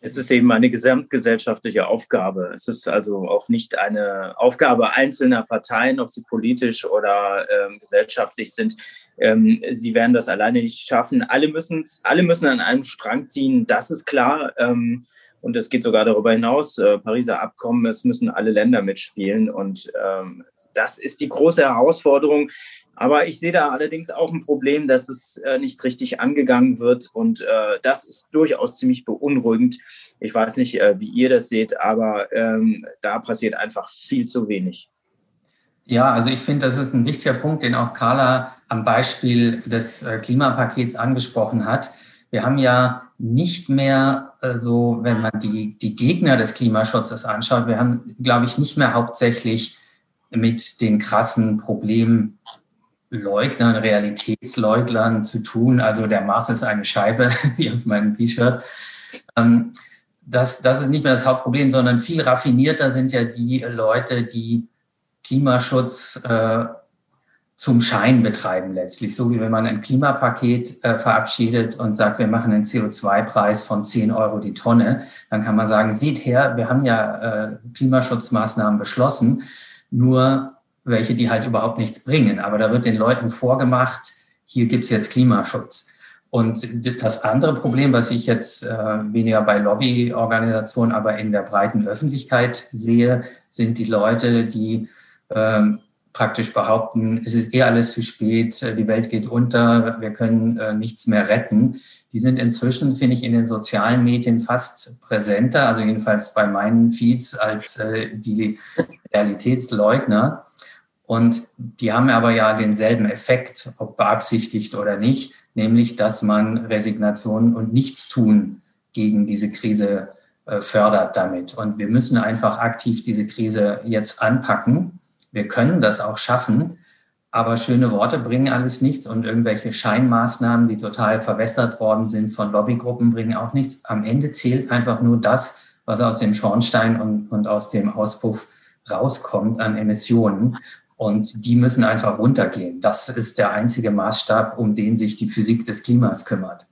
A: Es ist eben eine gesamtgesellschaftliche Aufgabe. Es ist also auch nicht eine Aufgabe einzelner Parteien, ob sie politisch oder ähm, gesellschaftlich sind. Ähm, sie werden das alleine nicht schaffen. Alle müssen, alle müssen an einem Strang ziehen, das ist klar. Ähm, und es geht sogar darüber hinaus, äh, Pariser Abkommen, es müssen alle Länder mitspielen. Und ähm, das ist die große Herausforderung, aber ich sehe da allerdings auch ein Problem, dass es äh, nicht richtig angegangen wird. Und äh, das ist durchaus ziemlich beunruhigend. Ich weiß nicht, äh, wie ihr das seht, aber ähm, da passiert einfach viel zu wenig.
D: Ja, also ich finde, das ist ein wichtiger Punkt, den auch Carla am Beispiel des äh, Klimapakets angesprochen hat. Wir haben ja nicht mehr äh, so, wenn man die, die Gegner des Klimaschutzes anschaut, wir haben, glaube ich, nicht mehr hauptsächlich mit den krassen Problemleugnern, Realitätsleugnern zu tun. Also der Mars ist eine Scheibe, [LAUGHS] wie auf meinem T-Shirt. Ähm, das, das ist nicht mehr das Hauptproblem, sondern viel raffinierter sind ja die Leute, die Klimaschutz äh, zum Schein betreiben letztlich. So wie wenn man ein Klimapaket äh, verabschiedet und sagt, wir machen einen CO2-Preis von 10 Euro die Tonne, dann kann man sagen, seht her, wir haben ja äh, Klimaschutzmaßnahmen beschlossen, nur welche, die halt überhaupt nichts bringen. Aber da wird den Leuten vorgemacht, hier gibt's jetzt Klimaschutz. Und das andere Problem, was ich jetzt äh, weniger bei Lobbyorganisationen, aber in der breiten Öffentlichkeit sehe, sind die Leute, die ähm, praktisch behaupten, es ist eh alles zu spät, äh, die Welt geht unter, wir können äh, nichts mehr retten. Die sind inzwischen, finde ich, in den sozialen Medien fast präsenter, also jedenfalls bei meinen Feeds, als äh, die Realitätsleugner. Und die haben aber ja denselben Effekt, ob beabsichtigt oder nicht, nämlich dass man Resignation und Nichtstun gegen diese Krise äh, fördert damit. Und wir müssen einfach aktiv diese Krise jetzt anpacken. Wir können das auch schaffen, aber schöne Worte bringen alles nichts und irgendwelche Scheinmaßnahmen, die total verwässert worden sind von Lobbygruppen, bringen auch nichts. Am Ende zählt einfach nur das, was aus dem Schornstein und, und aus dem Auspuff rauskommt an Emissionen. Und die müssen einfach runtergehen. Das ist der einzige Maßstab, um den sich die Physik des Klimas kümmert.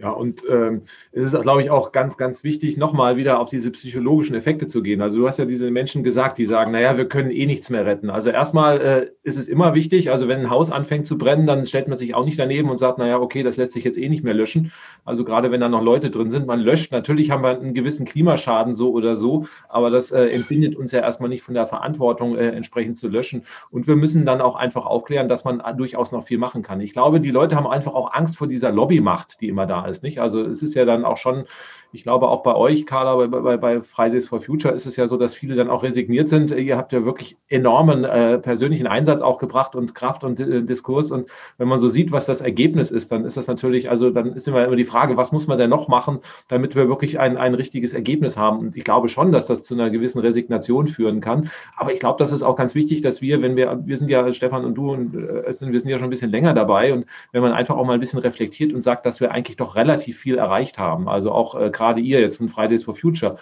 C: Ja, und ähm, es ist, glaube ich, auch ganz, ganz wichtig, nochmal wieder auf diese psychologischen Effekte zu gehen. Also du hast ja diese Menschen gesagt, die sagen, naja, wir können eh nichts mehr retten. Also erstmal äh, ist es immer wichtig, also wenn ein Haus anfängt zu brennen, dann stellt man sich auch nicht daneben und sagt, naja, okay, das lässt sich jetzt eh nicht mehr löschen. Also gerade wenn da noch Leute drin sind, man löscht. Natürlich haben wir einen gewissen Klimaschaden so oder so, aber das äh, entbindet uns ja erstmal nicht von der Verantwortung, äh, entsprechend zu löschen. Und wir müssen dann auch einfach aufklären, dass man durchaus noch viel machen kann. Ich glaube, die Leute haben einfach auch Angst vor dieser Lobbymacht, die immer da ist. Nicht? Also es ist ja dann auch schon ich glaube auch bei euch, Carla, bei, bei, bei Fridays for Future ist es ja so, dass viele dann auch resigniert sind. Ihr habt ja wirklich enormen äh, persönlichen Einsatz auch gebracht und Kraft und äh, Diskurs. Und wenn man so sieht, was das Ergebnis ist, dann ist das natürlich, also dann ist immer, immer die Frage, was muss man denn noch machen, damit wir wirklich ein, ein richtiges Ergebnis haben. Und ich glaube schon, dass das zu einer gewissen Resignation führen kann. Aber ich glaube, das ist auch ganz wichtig, dass wir, wenn wir, wir sind ja, Stefan und du, und äh, sind, wir sind ja schon ein bisschen länger dabei und wenn man einfach auch mal ein bisschen reflektiert und sagt, dass wir eigentlich doch relativ viel erreicht haben. Also auch äh, gerade ihr jetzt von Fridays for Future.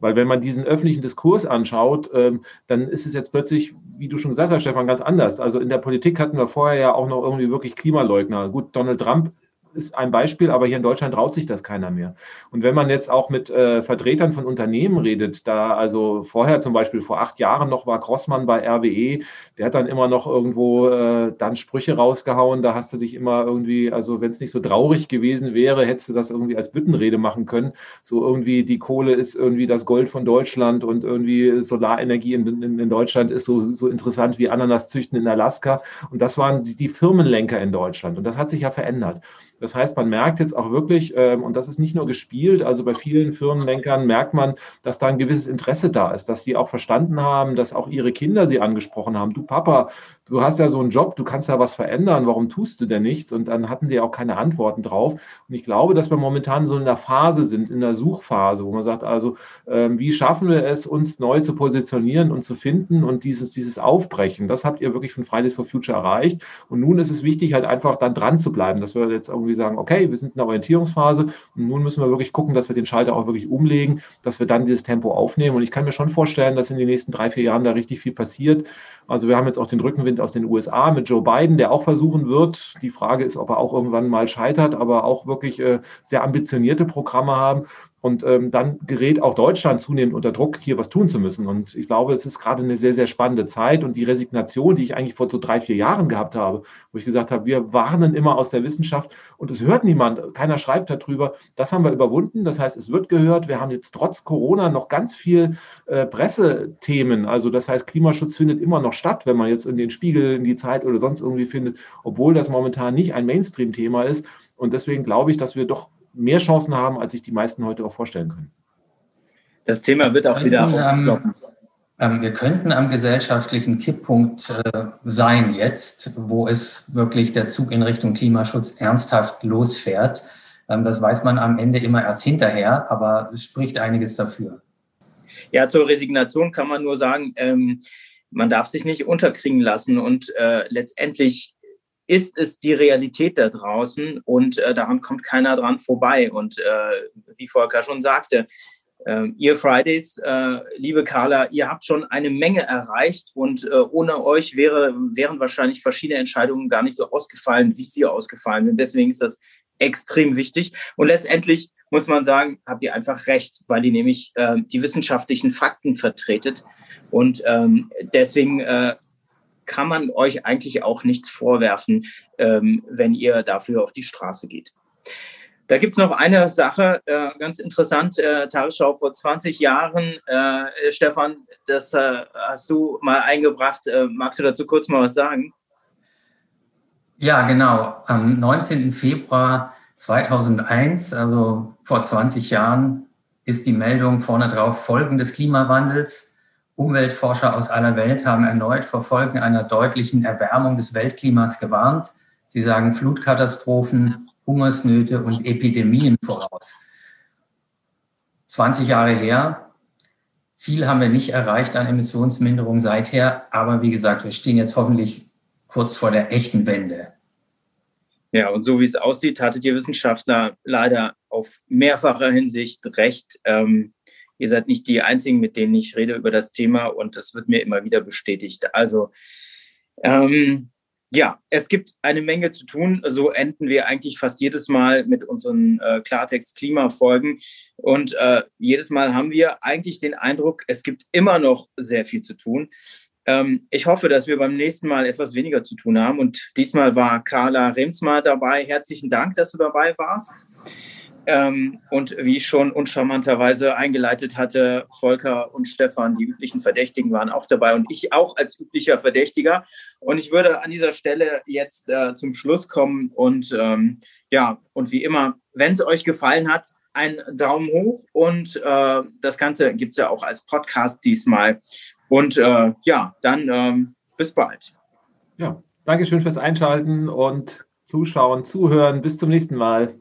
C: Weil wenn man diesen öffentlichen Diskurs anschaut, ähm, dann ist es jetzt plötzlich, wie du schon gesagt hast, Stefan, ganz anders. Also in der Politik hatten wir vorher ja auch noch irgendwie wirklich Klimaleugner. Gut, Donald Trump ist ein Beispiel, aber hier in Deutschland traut sich das keiner mehr. Und wenn man jetzt auch mit äh, Vertretern von Unternehmen redet, da also vorher zum Beispiel vor acht Jahren noch war Grossmann bei RWE, der hat dann immer noch irgendwo äh, dann Sprüche rausgehauen, da hast du dich immer irgendwie, also wenn es nicht so traurig gewesen wäre, hättest du das irgendwie als Büttenrede machen können. So irgendwie die Kohle ist irgendwie das Gold von Deutschland und irgendwie Solarenergie in, in, in Deutschland ist so, so interessant wie Ananas züchten in Alaska. Und das waren die, die Firmenlenker in Deutschland. Und das hat sich ja verändert. Das heißt, man merkt jetzt auch wirklich, ähm, und das ist nicht nur gespielt, also bei vielen Firmenlenkern merkt man, dass da ein gewisses Interesse da ist, dass die auch verstanden haben, dass auch ihre Kinder sie angesprochen haben. Du Papa, du hast ja so einen Job, du kannst ja was verändern, warum tust du denn nichts? Und dann hatten die auch keine Antworten drauf. Und ich glaube, dass wir momentan so in der Phase sind, in der Suchphase, wo man sagt, also ähm, wie schaffen wir es, uns neu zu positionieren und zu finden und dieses, dieses Aufbrechen, das habt ihr wirklich von Fridays for Future erreicht. Und nun ist es wichtig, halt einfach dann dran zu bleiben, dass wir jetzt irgendwie sagen, okay, wir sind in der Orientierungsphase und nun müssen wir wirklich gucken, dass wir den Schalter auch wirklich umlegen, dass wir dann dieses Tempo aufnehmen. Und ich kann mir schon vorstellen, dass in den nächsten drei, vier Jahren da richtig viel passiert. Also wir haben jetzt auch den Rückenwind aus den USA mit Joe Biden, der auch versuchen wird. Die Frage ist, ob er auch irgendwann mal scheitert, aber auch wirklich äh, sehr ambitionierte Programme haben. Und ähm, dann gerät auch Deutschland zunehmend unter Druck, hier was tun zu müssen. Und ich glaube, es ist gerade eine sehr, sehr spannende Zeit. Und die Resignation, die ich eigentlich vor so drei, vier Jahren gehabt habe, wo ich gesagt habe, wir warnen immer aus der Wissenschaft und es hört niemand, keiner schreibt darüber. Das haben wir überwunden. Das heißt, es wird gehört. Wir haben jetzt trotz Corona noch ganz viel äh, Pressethemen. Also das heißt, Klimaschutz findet immer noch statt, wenn man jetzt in den Spiegel, in die Zeit oder sonst irgendwie findet, obwohl das momentan nicht ein Mainstream-Thema ist. Und deswegen glaube ich, dass wir doch mehr Chancen haben, als sich die meisten heute auch vorstellen können.
A: Das Thema wird auch wieder
D: ähm, ähm, wir könnten am gesellschaftlichen Kipppunkt äh, sein jetzt, wo es wirklich der Zug in Richtung Klimaschutz ernsthaft losfährt. Ähm, das weiß man am Ende immer erst hinterher, aber es spricht einiges dafür.
A: Ja, zur Resignation kann man nur sagen, ähm, man darf sich nicht unterkriegen lassen und äh, letztendlich ist es die Realität da draußen und äh, daran kommt keiner dran vorbei. Und äh, wie Volker schon sagte, äh, ihr Fridays, äh, liebe Carla, ihr habt schon eine Menge erreicht und äh, ohne euch wäre, wären wahrscheinlich verschiedene Entscheidungen gar nicht so ausgefallen, wie sie ausgefallen sind. Deswegen ist das extrem wichtig. Und letztendlich muss man sagen, habt ihr einfach recht, weil ihr nämlich äh, die wissenschaftlichen Fakten vertretet. Und ähm, deswegen kann man euch eigentlich auch nichts vorwerfen, ähm, wenn ihr dafür auf die Straße geht. Da gibt es noch eine Sache, äh, ganz interessant, äh, Tagesschau vor 20 Jahren. Äh, Stefan, das äh, hast du mal eingebracht. Äh, magst du dazu kurz mal was sagen?
D: Ja, genau. Am 19. Februar 2001, also vor 20 Jahren, ist die Meldung vorne drauf Folgen des Klimawandels. Umweltforscher aus aller Welt haben erneut vor Folgen einer deutlichen Erwärmung des Weltklimas gewarnt. Sie sagen Flutkatastrophen, Hungersnöte und Epidemien voraus. 20 Jahre her. Viel haben wir nicht erreicht an Emissionsminderung seither, aber wie gesagt, wir stehen jetzt hoffentlich kurz vor der echten Wende.
A: Ja, und so wie es aussieht, hattet ihr Wissenschaftler leider auf mehrfacher Hinsicht recht. Ähm, ihr seid nicht die Einzigen, mit denen ich rede über das Thema und das wird mir immer wieder bestätigt. Also ähm, ja, es gibt eine Menge zu tun. So enden wir eigentlich fast jedes Mal mit unseren äh, Klartext-Klimafolgen. Und äh, jedes Mal haben wir eigentlich den Eindruck, es gibt immer noch sehr viel zu tun. Ähm, ich hoffe, dass wir beim nächsten Mal etwas weniger zu tun haben. Und diesmal war Carla Remsmar dabei. Herzlichen Dank, dass du dabei warst. Ähm, und wie ich schon uncharmanterweise eingeleitet hatte, Volker und Stefan, die üblichen Verdächtigen, waren auch dabei und ich auch als üblicher Verdächtiger. Und ich würde an dieser Stelle jetzt äh, zum Schluss kommen und ähm, ja, und wie immer, wenn es euch gefallen hat, ein Daumen hoch und äh, das Ganze gibt es ja auch als Podcast diesmal. Und äh, ja, dann ähm, bis bald.
C: Ja, Dankeschön fürs Einschalten und Zuschauen, Zuhören. Bis zum nächsten Mal.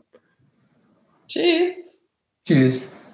B: Tschüss.
D: Tschüss.